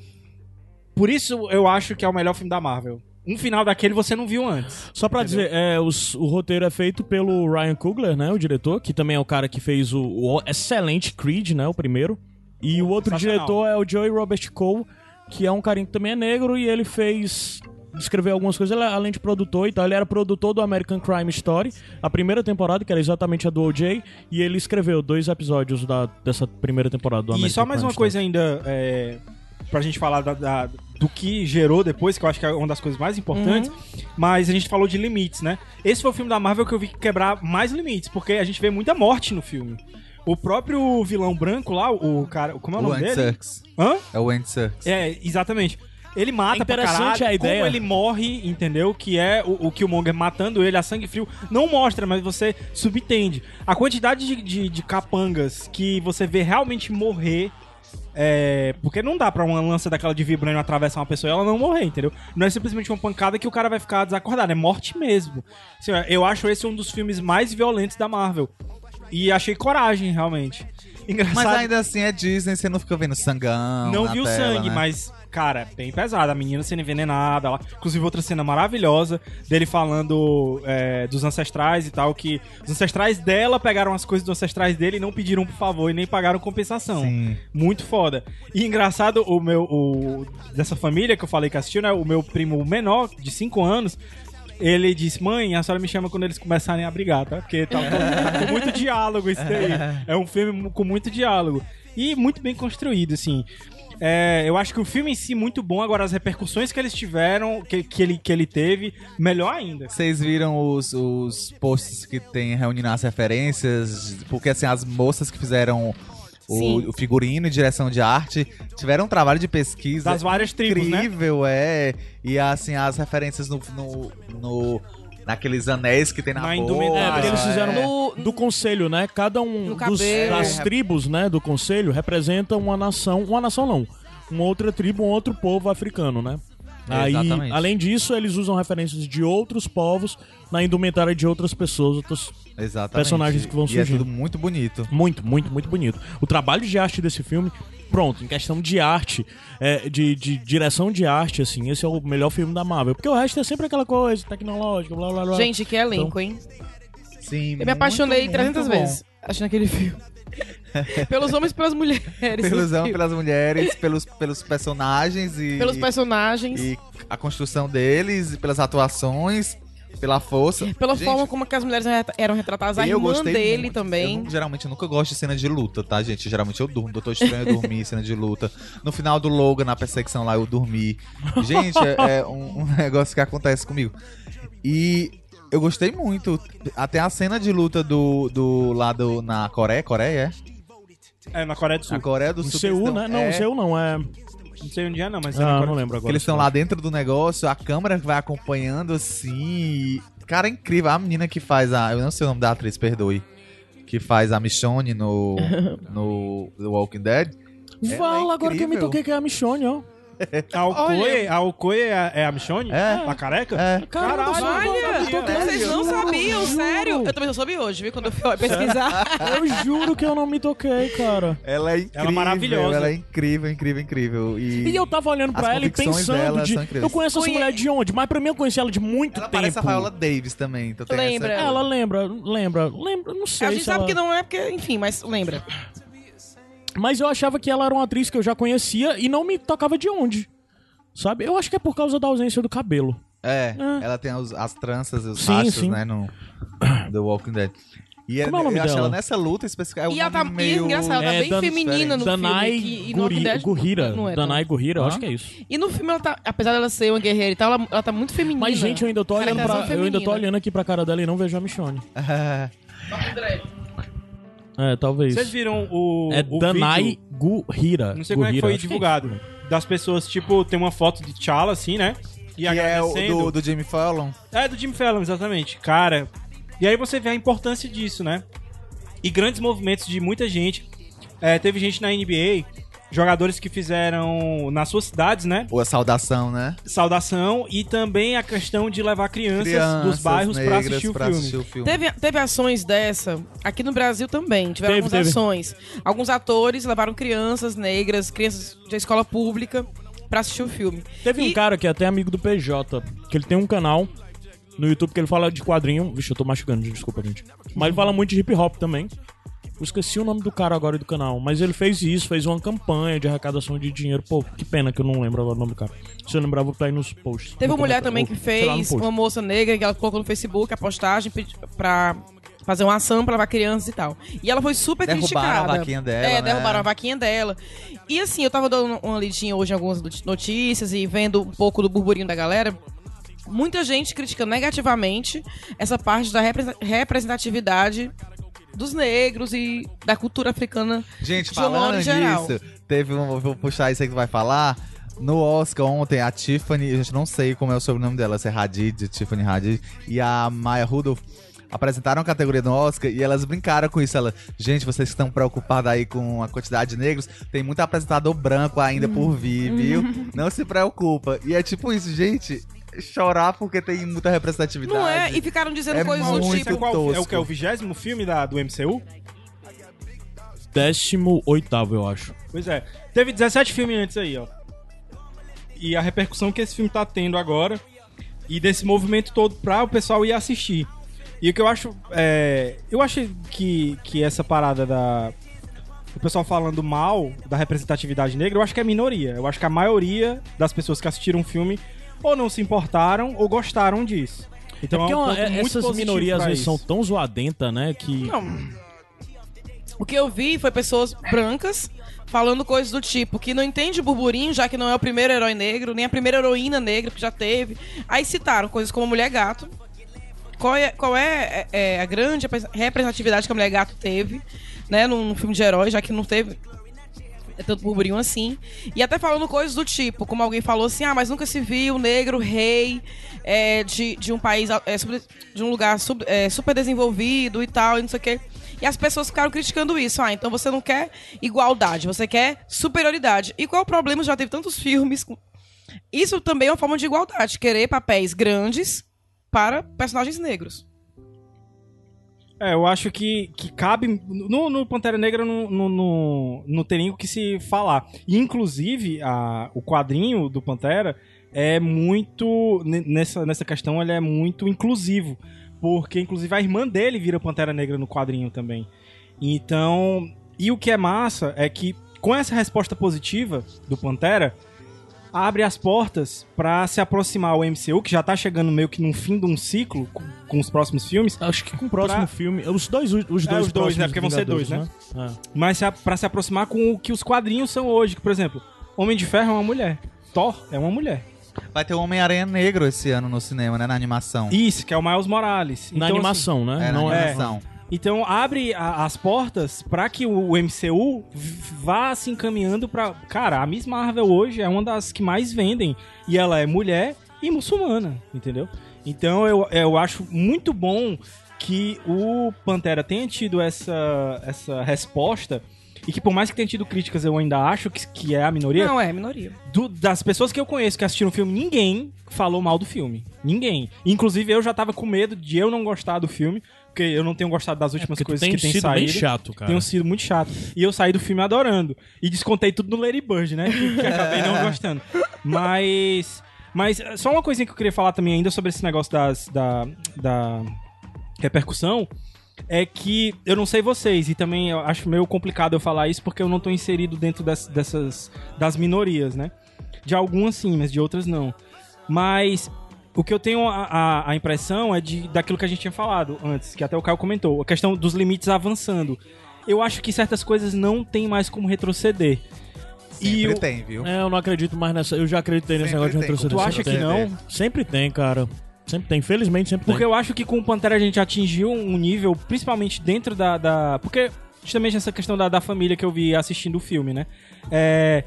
Speaker 4: Por isso eu acho que é o melhor filme da Marvel. Um final daquele você não viu antes.
Speaker 3: Só pra
Speaker 4: Entendeu?
Speaker 3: dizer, é, os- o roteiro é feito pelo Ryan Coogler, né, o diretor, que também é o cara que fez o, o excelente Creed, né, o primeiro. E o outro diretor é o Joey Robert Cole, que é um carinha que também é negro e ele fez escreveu algumas coisas, ele, além de produtor e tal, ele era produtor do American Crime Story, a primeira temporada, que era exatamente a do OJ, e ele escreveu dois episódios da, dessa primeira temporada do American
Speaker 4: E só mais
Speaker 3: Crime
Speaker 4: uma
Speaker 3: Story.
Speaker 4: coisa ainda, é, pra gente falar da- da- do que gerou depois, que eu acho que é uma das coisas mais importantes, mas a gente falou de limites, né? Esse foi o filme da Marvel que eu vi quebrar mais limites, porque a gente vê muita morte no filme. O próprio vilão branco lá, o cara. Como é o,
Speaker 6: O
Speaker 4: nome
Speaker 6: Andy
Speaker 4: dele?
Speaker 6: Serkis.
Speaker 4: Hã?
Speaker 6: É o Andy Serkis.
Speaker 4: É, exatamente. Ele mata
Speaker 3: É
Speaker 4: pra
Speaker 3: interessante
Speaker 4: caralho.
Speaker 3: a ideia.
Speaker 4: Como ele morre, entendeu? Que é o, o Killmonger matando ele a sangue frio. Não mostra, mas você subentende. A quantidade de, de, de capangas que você vê realmente morrer. É, porque não dá pra uma lança daquela de vibrânio atravessar uma pessoa e ela não morrer, entendeu? Não é simplesmente uma pancada que o cara vai ficar desacordado, é morte mesmo. Assim, eu acho esse um dos filmes mais violentos da Marvel. E achei coragem, realmente. Engraçado.
Speaker 6: Mas ainda assim é Disney, você não fica vendo sangão.
Speaker 4: não viu
Speaker 6: tela,
Speaker 4: sangue,
Speaker 6: né?
Speaker 4: mas, cara, bem pesado. A menina sendo envenenada. Lá. Inclusive, outra cena maravilhosa dele falando é, dos ancestrais e tal. Que os ancestrais dela pegaram as coisas dos ancestrais dele e não pediram por favor e nem pagaram compensação.
Speaker 6: Sim.
Speaker 4: Muito foda. E engraçado, o meu. O, dessa família que eu falei que assistiu, né? O meu primo menor, de 5 anos. Ele disse, mãe, a senhora me chama quando eles começarem a brigar, tá? Porque tá, tá com muito diálogo isso daí. É um filme com muito diálogo. E muito bem construído, assim. É, eu acho que o filme em si muito bom, agora as repercussões que eles tiveram, que, que, ele, que ele teve, melhor ainda.
Speaker 6: Vocês viram os, os posts que tem reunindo as referências? Porque assim, as moças que fizeram
Speaker 5: Sim.
Speaker 6: o, o figurino e direção de arte tiveram um trabalho de pesquisa
Speaker 4: Das várias tribos, né?
Speaker 6: incrível, é. E assim, as referências no, no, no- naqueles anéis que tem na,
Speaker 4: Na
Speaker 6: boca.
Speaker 3: É, porque eles
Speaker 4: Ah,
Speaker 3: fizeram
Speaker 5: No-
Speaker 3: do conselho, né? Cada um dos- das
Speaker 6: É.
Speaker 3: tribos, né, do conselho representa uma nação, uma nação não, uma outra tribo, um outro povo africano, né? Aí,
Speaker 6: Exatamente.
Speaker 3: além disso, eles usam referências de outros povos na indumentária de outras pessoas, outros
Speaker 6: Exatamente.
Speaker 3: personagens que vão
Speaker 6: E é tudo muito bonito.
Speaker 3: Muito, muito, muito bonito. O trabalho de arte desse filme, pronto, em questão de arte, é, de, de direção de arte, assim, esse é o melhor filme da Marvel. Porque o resto é sempre aquela coisa tecnológica, blá blá blá.
Speaker 5: Gente, que elenco, hein?
Speaker 6: Sim,
Speaker 5: Eu me apaixonei 300
Speaker 6: bom.
Speaker 5: vezes assistindo aquele filme. pelos homens e pelas mulheres.
Speaker 6: Pelos homens, pelas mulheres, pelos, pelos personagens e,
Speaker 5: Pelos personagens.
Speaker 6: e a construção deles, e pelas atuações, pela força.
Speaker 5: Pela
Speaker 6: Gente,
Speaker 5: forma como que as mulheres re- eram retratadas. A irmã dele
Speaker 6: muito.
Speaker 5: também.
Speaker 6: Eu, geralmente eu nunca gosto de cena de luta, tá, gente? Geralmente eu durmo. Doutor Estranho eu dormi cena de luta. No final do Logan, na perseguição lá, eu dormi. Gente, é, é um, um negócio que acontece comigo. E eu gostei muito. Até a cena de luta do, do lado na Coreia, Coreia, é?
Speaker 4: É, na Coreia do Sul.
Speaker 6: Na Coreia do
Speaker 3: Em
Speaker 6: Sul.
Speaker 3: Seul, né? Não,
Speaker 6: é,
Speaker 3: Seul não, é...
Speaker 4: Não sei onde é, não, mas é
Speaker 3: Ah, não lembro agora.
Speaker 6: eles estão lá dentro do negócio, a câmera vai acompanhando assim. Cara, é incrível. A menina que faz a. Eu não sei o nome da atriz, perdoe. Que faz a Michonne no, no The Walking Dead. Ela é
Speaker 3: Fala agora que eu me toquei que é a Michonne, ó.
Speaker 4: A Okoye, a Okoye é, a- é a Michonne?
Speaker 6: É.
Speaker 4: A careca?
Speaker 6: É.
Speaker 4: Caralho,
Speaker 3: olha,
Speaker 4: não.
Speaker 5: Vocês não sabiam, sério? Eu também só soube hoje, viu? Quando eu fui pesquisar.
Speaker 3: Eu juro que eu não me toquei, cara.
Speaker 6: Ela é incrível.
Speaker 4: Ela é maravilhosa.
Speaker 6: Ela é incrível, incrível, incrível. E,
Speaker 3: E eu tava olhando pra ela e pensando de. Eu conheço essa
Speaker 5: Conhe-
Speaker 3: mulher de onde? Mas pra mim eu conheci ela de muito
Speaker 6: ela
Speaker 3: tempo.
Speaker 6: parece a Viola Davis também. Então tem
Speaker 5: Lembra?
Speaker 6: Essa...
Speaker 3: Ela lembra, lembra, lembra, não sei.
Speaker 5: a gente
Speaker 3: se
Speaker 5: sabe
Speaker 3: ela-
Speaker 5: que não é porque, enfim, mas lembra.
Speaker 3: Mas eu achava que ela era uma atriz que eu já conhecia e não me tocava de onde. Sabe? Eu acho que é por causa da ausência do cabelo.
Speaker 6: É,
Speaker 3: É.
Speaker 6: ela tem os- as tranças e os
Speaker 3: Sim, sim.
Speaker 6: né, no The Walking Dead. E
Speaker 3: Como é o nome
Speaker 6: eu acho
Speaker 3: dela?
Speaker 6: ela nessa luta específica. É um
Speaker 5: E ela tá e
Speaker 6: meio...
Speaker 5: engraçado, ela tá
Speaker 3: É,
Speaker 5: bem
Speaker 3: Dan-
Speaker 5: feminina no
Speaker 3: Danai
Speaker 5: filme. Que, e
Speaker 3: Guri-
Speaker 5: Dead
Speaker 3: Gurira.
Speaker 5: não é tão.
Speaker 3: Danai Gurira, eu acho que é isso.
Speaker 5: E no filme ela tá, apesar dela ser uma guerreira e tal, ela, ela tá muito feminina.
Speaker 3: Mas, gente, eu ainda tô olhando pra, eu ainda tô olhando aqui pra cara dela e não vejo a Michonne.
Speaker 6: É,
Speaker 3: É, talvez.
Speaker 4: Vocês viram o,
Speaker 3: É
Speaker 4: o
Speaker 3: Danai
Speaker 4: vídeo?
Speaker 3: Gurira.
Speaker 4: Não sei como é que foi
Speaker 3: acho
Speaker 4: divulgado. Das pessoas, tipo, tem uma foto de T'Challa, assim, né? E
Speaker 6: que é o do, do Jimmy Fallon.
Speaker 4: É, do Jimmy Fallon, exatamente. Cara, e aí você vê a importância disso, né? E grandes movimentos de muita gente. É, teve gente na NBA, jogadores que fizeram nas suas cidades, né?
Speaker 6: Ou a saudação, né?
Speaker 4: Saudação e também a questão de levar crianças,
Speaker 6: Crianças
Speaker 4: dos bairros pra
Speaker 6: negras
Speaker 4: assistir o
Speaker 6: pra
Speaker 4: filme.
Speaker 6: assistir o filme.
Speaker 5: Teve, teve ações dessa aqui no Brasil também. Tiveram
Speaker 3: Teve,
Speaker 5: algumas
Speaker 3: teve.
Speaker 5: ações. Alguns atores levaram crianças negras, crianças de escola pública, pra assistir o filme.
Speaker 3: Teve um
Speaker 5: E-
Speaker 3: cara que é até amigo do PJ, que ele tem um canal no YouTube que ele fala de quadrinho. Vixe, eu tô machucando, desculpa, gente. Mas ele fala muito de hip hop também. Eu esqueci o nome do cara agora e do canal, mas ele fez isso, fez uma campanha de arrecadação de dinheiro. Pô, que pena que eu não lembro agora o nome do cara. Se eu lembrar, vou botar aí nos posts.
Speaker 5: Teve uma mulher também
Speaker 3: ou,
Speaker 5: que fez, uma moça negra, que ela colocou no Facebook a postagem pra fazer uma ação pra levar crianças e tal. E ela foi super
Speaker 6: Derrubaram
Speaker 5: criticada.
Speaker 6: a vaquinha dela,
Speaker 5: É,
Speaker 6: né?
Speaker 5: derrubaram a vaquinha dela. E assim, eu tava dando uma lidinha hoje em algumas not- notícias e vendo um pouco do burburinho da galera. Muita gente criticando negativamente essa parte da repre- representatividade dos negros e da cultura africana
Speaker 6: Gente, falando disso, teve um. Vou puxar isso aí que tu vai falar. No Oscar ontem, a Tiffany, a gente não sei como é o sobrenome dela, se é Hadid, Tiffany Hadid, e a Maya Rudolph apresentaram a categoria no Oscar e elas brincaram com isso. Ela, gente, vocês que estão preocupados aí com a quantidade de negros, tem muito apresentador branco ainda por vir, viu? Não se preocupa. E é tipo isso, gente. Chorar porque tem muita representatividade.
Speaker 5: Não é? E ficaram dizendo
Speaker 6: É
Speaker 5: coisas do tipo.
Speaker 4: Qual- é o que? É o vigésimo filme da, do MCU?
Speaker 3: Décimo oitavo, eu acho.
Speaker 4: Pois é. Teve 17 filmes antes aí, ó. E a repercussão que esse filme tá tendo agora. E desse movimento todo pra o pessoal ir assistir. E o que eu acho. É, eu acho que, que essa parada da. O pessoal falando mal da representatividade negra, eu acho que é minoria. Eu acho que a maioria das pessoas que assistiram o filme ou não se importaram ou gostaram disso. Então é um
Speaker 3: uma-
Speaker 4: ponto
Speaker 3: é-
Speaker 4: muito
Speaker 3: essas minorias às
Speaker 4: pra
Speaker 3: vezes
Speaker 4: isso.
Speaker 3: são tão zoadentas, né? Que.
Speaker 5: Não. O que eu vi foi pessoas brancas falando coisas do tipo que não entende o burburinho, já que não é o primeiro herói negro, nem a primeira heroína negra que já teve. Aí citaram coisas como Mulher Gato. Qual é, qual é, é, é a grande representatividade que a Mulher Gato teve, né, num filme de herói, já que não teve é tanto burburinho assim. E até falando coisas do tipo, como alguém falou assim, ah, mas nunca se viu negro rei é, de, de um país, é, de um lugar sub- é, super desenvolvido e tal, e não sei o quê. E as pessoas ficaram criticando isso. Ah, então você não quer igualdade, você quer superioridade. E qual é o problema? Já teve tantos filmes. com- Isso também é uma forma de igualdade, querer papéis grandes para personagens negros.
Speaker 4: É, eu acho que, que cabe. No, no Pantera Negra não, não, não tem nem o que se falar. Inclusive, a, o quadrinho do Pantera é muito. ne- Nessa, nessa questão, ele é muito inclusivo. Porque, inclusive, a irmã dele vira Pantera Negra no quadrinho também. Então. E o que é massa é que, com essa resposta positiva do Pantera, abre as portas pra se aproximar ao MCU, que já tá chegando meio que no fim de um ciclo com, com os próximos filmes.
Speaker 3: Acho que com o próximo
Speaker 4: Pra-
Speaker 3: filme. Os dois, os dois,
Speaker 4: É, os dois, né? Porque vão ser dois,
Speaker 3: né?
Speaker 4: mas se a- pra se aproximar com o que os quadrinhos são hoje. Que, por exemplo, Homem de Ferro é uma mulher. Thor é uma mulher.
Speaker 6: Vai ter o Homem-Aranha Negro esse ano no cinema, né? Na animação.
Speaker 4: Isso, que é o Miles Morales.
Speaker 3: Na
Speaker 4: Então,
Speaker 3: animação, né?
Speaker 6: É, na
Speaker 3: Não
Speaker 6: animação.
Speaker 4: assim, então abre a- as portas pra que o MCU vá se encaminhando pra. Cara, a Miss Marvel hoje é uma das que mais vendem. E ela é mulher e muçulmana, entendeu? Então eu, eu acho muito bom que o Pantera tenha tido essa, essa resposta. E que por mais que tenha tido críticas, eu ainda acho que, que é a minoria.
Speaker 5: Não, é minoria.
Speaker 4: do- das pessoas que eu conheço que assistiram o filme, ninguém falou mal do filme. Ninguém. Inclusive, eu já tava com medo de eu não gostar do filme, porque eu não tenho gostado das últimas
Speaker 3: Porque tu
Speaker 4: coisas
Speaker 3: tem
Speaker 4: que tem
Speaker 3: sido
Speaker 4: saído.
Speaker 3: bem chato, cara.
Speaker 4: Tenho sido muito chato. E eu saí do filme adorando. E descontei tudo no Lady Bird, né? Que, que acabei não gostando. Mas. Mas só uma coisinha que eu queria falar também ainda sobre esse negócio das, da, da repercussão é que eu não sei vocês, e também eu acho meio complicado eu falar isso porque eu não tô inserido dentro das, dessas das minorias, né? De algumas sim, mas de outras não. Mas o que eu tenho a, a- a impressão é de daquilo que a gente tinha falado antes, que até o Caio comentou, a questão dos limites avançando. Eu acho que certas coisas não tem mais como retroceder.
Speaker 6: Sempre
Speaker 4: o-
Speaker 6: tem, viu?
Speaker 3: É, eu não acredito mais nessa. Eu já acreditei nesse
Speaker 6: Sempre
Speaker 3: negócio de
Speaker 6: tem.
Speaker 3: retroceder.
Speaker 4: Tu acha que não?
Speaker 3: Sempre tem, cara. Sempre tem. Felizmente sempre
Speaker 4: Porque
Speaker 3: tem.
Speaker 4: eu acho que com o Pantera a gente atingiu um nível, principalmente dentro da. da- porque, justamente essa questão da, da família que eu vi assistindo o filme, né? É,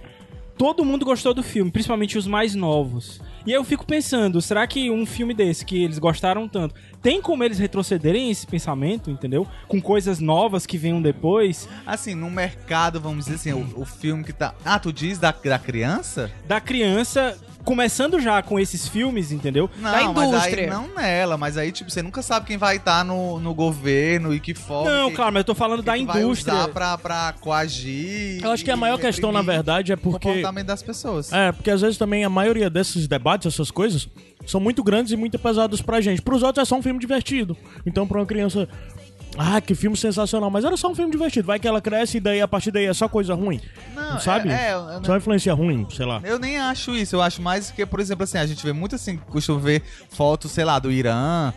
Speaker 4: todo mundo gostou do filme, principalmente os mais novos. E aí eu fico pensando, será que um filme desse, que eles gostaram tanto, tem como eles retrocederem esse pensamento, entendeu? Com coisas novas que venham depois?
Speaker 6: Assim, no mercado, vamos dizer assim, o, o filme que tá. Ah, tu diz da, da criança?
Speaker 4: Da criança, começando já com esses filmes, entendeu?
Speaker 6: Não,
Speaker 5: Da
Speaker 6: mas
Speaker 5: indústria.
Speaker 6: aí não nela, mas aí, tipo, você nunca sabe quem vai estar no, no governo e que forma.
Speaker 4: Não,
Speaker 6: que,
Speaker 4: claro, mas eu tô falando
Speaker 6: que
Speaker 4: da
Speaker 6: que vai
Speaker 4: indústria.
Speaker 6: usar pra, pra coagir.
Speaker 3: Eu acho que a maior questão, na verdade, é
Speaker 6: O
Speaker 3: porque.
Speaker 6: comportamento das pessoas.
Speaker 3: É, porque às vezes também a maioria desses debates, essas coisas, são muito grandes e muito pesados pra gente. Pros outros é só um filme divertido. Então, pra uma criança. Ah, que filme sensacional. Mas era só um filme divertido. Vai que ela cresce e daí a partir daí é só coisa ruim.
Speaker 6: Não,
Speaker 3: sabe?
Speaker 6: É, é, eu-
Speaker 3: Só influência ruim, sei lá.
Speaker 6: Eu nem acho isso, eu acho mais que, por exemplo, assim, a gente vê muito assim, costuma ver fotos, sei lá, do Irã,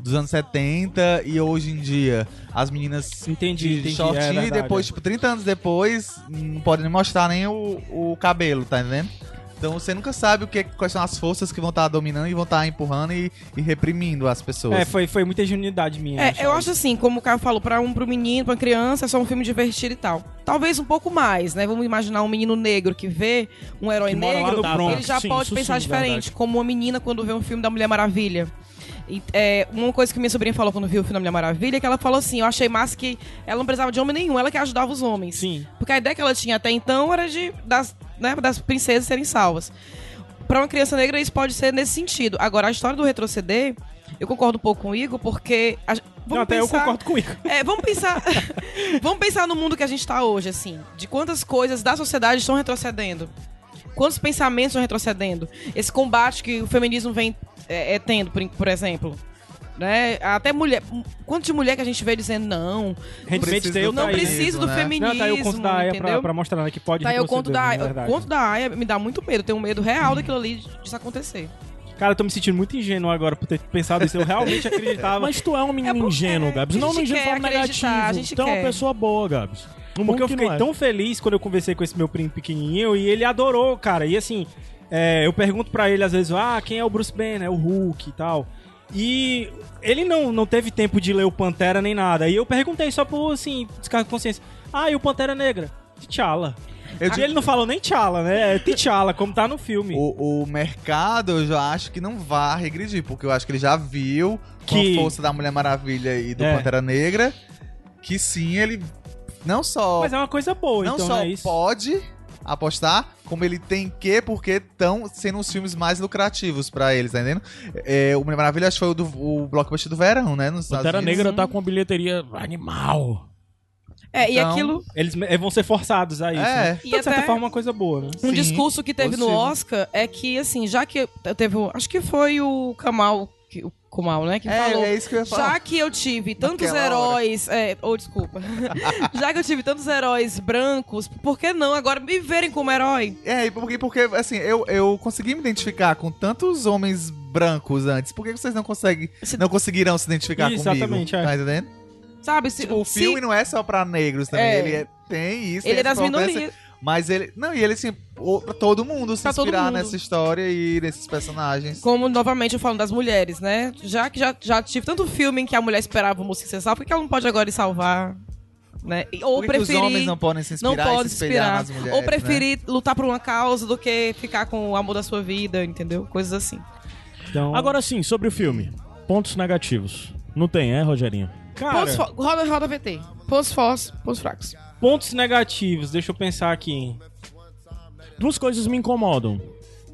Speaker 6: dos anos 70 e hoje em dia as meninas
Speaker 4: Entendi,
Speaker 6: de
Speaker 4: entendi, é
Speaker 6: shortinho e depois,
Speaker 4: é.
Speaker 6: tipo, 30 anos depois, não pode nem mostrar nem o, o cabelo, tá entendendo? Então você nunca sabe o que, quais são as forças que vão estar dominando e vão estar empurrando e, e reprimindo as pessoas.
Speaker 4: É, foi, foi muita ingenuidade minha.
Speaker 5: É, eu acho assim, como o Caio falou, pra um pro menino, pra criança, é só um filme divertido e tal. Talvez um pouco mais, né? Vamos imaginar um menino negro que vê um herói
Speaker 4: Que
Speaker 5: negro,
Speaker 4: Bronx.
Speaker 5: ele já
Speaker 3: Sim,
Speaker 5: pode pensar
Speaker 3: sim,
Speaker 5: diferente,
Speaker 3: verdade.
Speaker 5: como uma menina quando vê um filme da Mulher Maravilha. E, é, uma coisa que minha sobrinha falou quando viu o filme da Mulher Maravilha é que ela falou assim: eu achei massa que ela não precisava de homem nenhum, ela que ajudava os homens.
Speaker 4: Sim.
Speaker 5: Porque a ideia que ela tinha até então era de das, né, das princesas serem salvas. pra uma criança negra isso pode ser nesse sentido. Agora, a história do retroceder, eu concordo um pouco com o Igor, porque. a- vamos
Speaker 4: Não, até eu
Speaker 5: pensar-
Speaker 4: concordo com o Igor.
Speaker 5: É, vamos pensar. vamos pensar no mundo que a gente tá hoje, assim. De quantas coisas da sociedade estão retrocedendo. Quantos pensamentos estão retrocedendo. Esse combate que o feminismo vem é, é, tendo, por, por exemplo. Né? Até mulher. Quanto de mulher que a gente vê dizendo não.
Speaker 4: Handmaid's
Speaker 6: precisa
Speaker 4: Tale
Speaker 6: do
Speaker 4: tá
Speaker 5: Não preciso do
Speaker 6: né?
Speaker 5: feminismo.
Speaker 4: Não, tá aí o conto da Aya pra, pra mostrar né, que pode
Speaker 5: Tá aí o conto da
Speaker 4: na
Speaker 5: O conto da Aya me dá muito medo. Eu tenho um medo real daquilo ali disso acontecer.
Speaker 4: Cara, eu tô me sentindo muito ingênuo agora por ter pensado isso. Eu realmente acreditava.
Speaker 3: Mas tu é um menino
Speaker 5: É
Speaker 3: ingênuo, Gabs. Não um ingênuo forma
Speaker 5: acreditar,
Speaker 3: negativa.
Speaker 5: a gente
Speaker 3: Tu é uma pessoa boa, Gabs.
Speaker 4: Porque eu
Speaker 3: que
Speaker 4: fiquei
Speaker 3: é.
Speaker 4: tão feliz quando eu conversei com esse meu primo pequenininho e ele adorou, cara. E assim, é, eu pergunto pra ele às vezes, ah, quem é o Bruce Banner? É o Hulk e tal. E ele não, não teve tempo de ler o Pantera nem nada. E eu perguntei só por, assim, descarga de consciência. Ah, e o Pantera Negra? T'Challa.
Speaker 6: Eu
Speaker 4: E
Speaker 6: digo-
Speaker 4: ele não falou nem T'Challa, né? É T'Challa, como tá no filme.
Speaker 6: O, o mercado eu já acho que não vai regredir, porque eu acho que ele já viu com
Speaker 4: Que-
Speaker 6: a força da Mulher Maravilha e do
Speaker 4: É.
Speaker 6: Pantera Negra que sim, ele não só,
Speaker 4: Mas é uma coisa boa,
Speaker 6: não
Speaker 4: então
Speaker 6: só
Speaker 4: não é
Speaker 6: pode apostar, como ele tem que, porque estão sendo os filmes mais lucrativos pra eles, tá entendendo? É, o Mulher Maravilha acho que foi o, do, o blockbuster do verão, né? Nos
Speaker 3: Pantera. Negra tá com uma bilheteria animal.
Speaker 5: É, e
Speaker 6: Então,
Speaker 5: aquilo.
Speaker 4: Eles vão ser forçados a isso.
Speaker 6: É.
Speaker 4: né?
Speaker 5: E
Speaker 4: Então, de certa
Speaker 5: até-
Speaker 4: forma, é uma coisa boa, né?
Speaker 5: Um
Speaker 6: Sim,
Speaker 5: discurso que teve no
Speaker 6: positivo.
Speaker 5: Oscar é que, assim, já que eu teve. Acho que foi o Kamal. Que- O Kamal, né? Que
Speaker 6: É,
Speaker 5: falou.
Speaker 6: é isso que eu ia falar.
Speaker 5: Já que eu tive tantos
Speaker 6: Naquela
Speaker 5: heróis. É, ou desculpa. Já que eu tive tantos heróis brancos, por que não agora me verem como herói?
Speaker 6: É, e porque, porque assim, eu, eu consegui me identificar com tantos homens brancos antes. Por que vocês não conseguem,
Speaker 5: Se-
Speaker 6: não conseguiram se identificar comigo?
Speaker 4: Exatamente, é.
Speaker 6: Tá entendendo?
Speaker 5: Sabe? Se,
Speaker 6: Tipo, o
Speaker 5: se
Speaker 6: filme não é só pra negros também,
Speaker 5: É.
Speaker 6: ele é- tem isso.
Speaker 5: ele
Speaker 6: tem
Speaker 5: é das minorias.
Speaker 6: Mas ele. Não, e ele assim, pra todo mundo se
Speaker 5: Pra
Speaker 6: inspirar
Speaker 5: mundo.
Speaker 6: nessa história e nesses personagens.
Speaker 5: Como, novamente, eu falo das mulheres, né? Já que já, já tive tanto filme em que a mulher esperava o moço ser salvo, por que ela não pode agora ir salvar? Né? Ou
Speaker 6: que os
Speaker 5: preferir.
Speaker 6: homens não podem se
Speaker 5: não
Speaker 6: inspirar
Speaker 5: pode
Speaker 6: e se
Speaker 5: inspirar.
Speaker 6: nas mulheres?
Speaker 5: Ou
Speaker 6: né?
Speaker 5: preferir lutar por uma causa do que ficar com o amor da sua vida, entendeu? Coisas assim.
Speaker 4: Então,
Speaker 3: Agora sim, sobre o filme. Pontos negativos. Não tem, é, Rogerinho?
Speaker 4: cara,
Speaker 5: Pontos roda, roda VT. Pontos fortes, pontos fracos.
Speaker 4: pontos negativos, deixa eu pensar aqui.
Speaker 3: Duas coisas me incomodam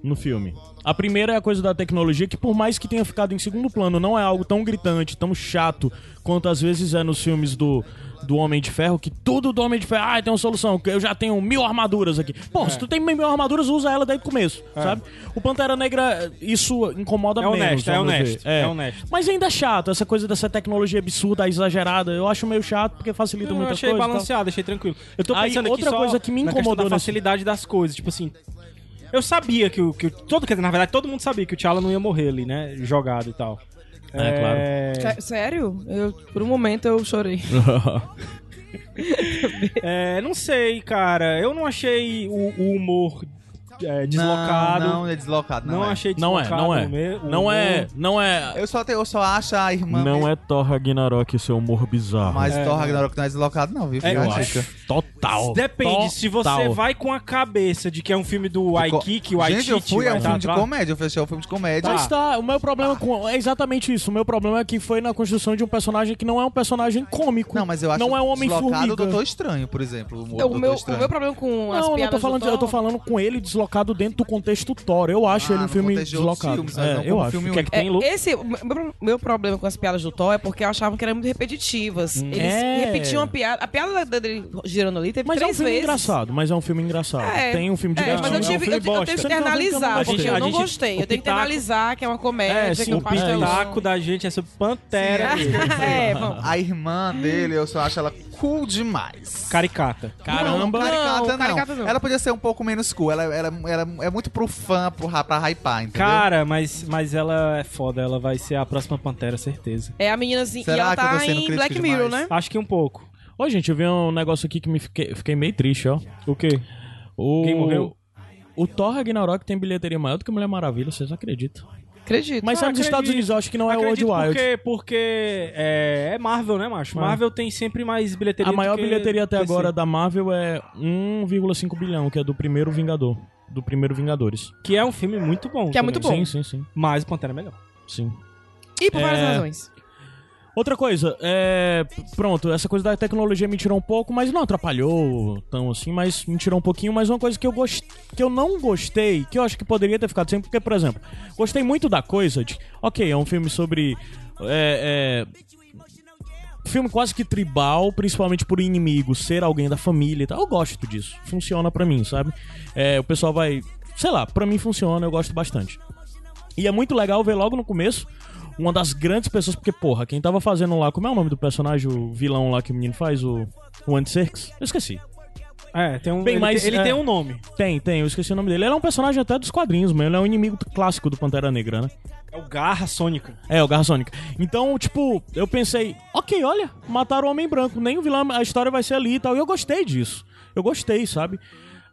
Speaker 3: no filme. A primeira é a coisa da tecnologia, que por mais que tenha ficado em segundo plano, não é algo tão gritante, tão chato, quanto às vezes é nos filmes do, do Homem de Ferro, que tudo do Homem de Ferro, ah, tem uma solução, que eu já tenho mil armaduras aqui. Pô, se tu tem mil armaduras, usa ela desde o começo, sabe? O Pantera Negra, isso incomoda
Speaker 4: É
Speaker 3: menos.
Speaker 4: honesto, é honesto,
Speaker 3: ver.
Speaker 4: é honesto.
Speaker 3: Mas ainda é chato, essa coisa dessa tecnologia absurda, exagerada, eu acho meio chato, porque facilita
Speaker 4: Eu
Speaker 3: muita
Speaker 4: achei
Speaker 3: coisa. e tal.
Speaker 4: balanceado, achei tranquilo. Eu tô
Speaker 3: Aí,
Speaker 4: pensando
Speaker 3: outra
Speaker 4: aqui só
Speaker 3: coisa que me
Speaker 4: na
Speaker 3: incomodou
Speaker 4: da
Speaker 3: nesse-
Speaker 4: facilidade das coisas, tipo assim. Eu sabia que o, que o- todo, quer dizer, na verdade, todo mundo sabia que o T'Challa não ia morrer ali, né? Jogado e tal.
Speaker 3: É, claro.
Speaker 5: Sé- Sério? Eu, por um momento eu chorei.
Speaker 4: É, não sei, cara. Eu não achei o, o humor é, deslocado.
Speaker 6: Não, não é deslocado, não,
Speaker 4: Não
Speaker 6: é.
Speaker 4: achei
Speaker 3: Não é,
Speaker 4: deslocado.
Speaker 3: não é.
Speaker 4: o me- o
Speaker 3: Não é, não é.
Speaker 6: Eu só, te- eu só acho a irmã.
Speaker 3: Não
Speaker 6: mesmo-
Speaker 3: é Thor Ragnarok seu humor bizarro.
Speaker 6: Mas
Speaker 4: É,
Speaker 6: Thor
Speaker 4: não.
Speaker 6: Ragnarok não é deslocado, não, viu?
Speaker 4: É, eu
Speaker 6: a
Speaker 4: acho.
Speaker 6: dica.
Speaker 3: Total.
Speaker 4: Depende, se você
Speaker 3: Total.
Speaker 4: vai com a cabeça de que é um filme do
Speaker 6: De co-
Speaker 4: Waikiki, o
Speaker 6: Gente, eu fui, é um filme de comédia. Eu fechei um filme de comédia.
Speaker 3: Mas tá, o meu problema com. É exatamente isso. O meu problema é que foi na construção de um personagem que não é um personagem cômico.
Speaker 6: Não, mas eu acho
Speaker 3: Não é um homem
Speaker 6: deslocado
Speaker 3: formiga.
Speaker 6: o Doutor Estranho, por exemplo. O,
Speaker 5: o, meu, o meu problema com as
Speaker 3: Não, eu não
Speaker 5: piadas
Speaker 3: tô falando,
Speaker 5: do
Speaker 3: eu tô falando com ele deslocado dentro do contexto Thor. Eu acho
Speaker 6: Ah,
Speaker 3: ele um filme
Speaker 6: de
Speaker 3: deslocado.
Speaker 6: filmes, mas
Speaker 3: é,
Speaker 6: não
Speaker 3: eu acho.
Speaker 6: filme
Speaker 3: O que é que tem,
Speaker 5: É,
Speaker 3: Lu?
Speaker 5: esse, meu, problema com as piadas do Thor é porque achavam que eram muito repetitivas. Eles
Speaker 3: É.
Speaker 5: repetiam a piada. A piada dele girando ali teve
Speaker 3: Mas é um
Speaker 5: três
Speaker 3: filme
Speaker 5: vezes.
Speaker 3: engraçado, mas é um filme engraçado.
Speaker 5: É,
Speaker 3: tem um filme
Speaker 5: É,
Speaker 3: divertido.
Speaker 5: mas eu
Speaker 4: É um
Speaker 5: tive,
Speaker 4: filme
Speaker 5: eu, eu
Speaker 4: bosta.
Speaker 5: tenho que
Speaker 3: eu eu gostei.
Speaker 5: porque eu não
Speaker 4: gente-
Speaker 5: gostei. Eu tenho que
Speaker 4: pitaco-
Speaker 5: analisar que é uma comédia,
Speaker 3: É,
Speaker 5: que
Speaker 3: sim,
Speaker 5: é um
Speaker 3: o.
Speaker 4: Pitaco da gente é sobre Pantera.
Speaker 5: é, vamos.
Speaker 6: A irmã dele, eu só acho ela cool demais.
Speaker 4: Caricata.
Speaker 3: Caramba.
Speaker 6: Não, caricata
Speaker 5: Não,
Speaker 6: não.
Speaker 5: caricata não.
Speaker 6: Ela podia ser um pouco menos cool. Ela, ela, ela é muito pro fã, pro, pra hypar, entendeu?
Speaker 4: Cara, mas, mas ela é foda, ela vai ser a próxima Pantera, certeza.
Speaker 5: É a meninazinha.
Speaker 6: Será
Speaker 5: e ela
Speaker 6: que eu tô
Speaker 5: tá
Speaker 6: sendo
Speaker 5: em Black Mirror,
Speaker 6: demais?
Speaker 5: né?
Speaker 4: Acho que um pouco.
Speaker 3: Ô, gente, eu vi um negócio aqui que me fiquei, fiquei meio triste, ó.
Speaker 4: O quê?
Speaker 3: O...
Speaker 4: Quem morreu?
Speaker 3: O Thor Ragnarok tem bilheteria maior do que Mulher Maravilha, vocês acreditam?
Speaker 5: Acredito.
Speaker 3: Mas
Speaker 4: Ah,
Speaker 3: é nos Estados. Unidos, eu acho que não é World Wild.
Speaker 4: porque, porque é, é Marvel, né, macho?
Speaker 3: É.
Speaker 4: Marvel tem sempre mais bilheteria
Speaker 3: A maior
Speaker 4: do que
Speaker 3: bilheteria até
Speaker 4: DC.
Speaker 3: agora da Marvel é 1,5 bilhão, que é do primeiro Vingador. Do primeiro Vingadores.
Speaker 4: Que é um filme muito bom.
Speaker 5: Que é muito
Speaker 4: também.
Speaker 5: bom.
Speaker 3: Sim, sim, sim.
Speaker 4: Mas o Pantera é melhor.
Speaker 3: Sim.
Speaker 5: E por várias
Speaker 3: É.
Speaker 5: razões.
Speaker 3: Outra coisa, é. Pronto, essa coisa da tecnologia me tirou um pouco, mas não atrapalhou tão assim, mas me tirou um pouquinho. Mas uma coisa que eu gost... que eu não gostei, que eu acho que poderia ter ficado sempre, porque, por exemplo, gostei muito da coisa de. Ok, é um filme sobre. É. é, Filme quase que tribal, principalmente por inimigo, ser alguém da família e tal. Eu gosto disso. Funciona pra mim, sabe? É, o pessoal vai. Sei lá, pra mim funciona, eu gosto bastante. E é muito legal ver logo no começo uma das grandes pessoas, porque, porra, quem tava fazendo lá, como é o nome do personagem, o vilão lá que o menino faz, o, o Andy Serkis? Eu esqueci.
Speaker 4: É, tem um.
Speaker 3: Bem,
Speaker 4: ele
Speaker 3: mas,
Speaker 4: tem, ele
Speaker 3: é.
Speaker 4: tem um nome.
Speaker 3: Tem, tem, eu esqueci o nome dele. Ele é um personagem até dos quadrinhos, mano. Ele é um inimigo clássico do Pantera Negra, né?
Speaker 4: É o Garra Sônica.
Speaker 3: É, o Garra Sônica. Então, tipo, eu pensei, ok, olha, mataram o Homem Branco, nem o vilão, a história vai ser ali e tal. E eu gostei disso. Eu gostei, sabe?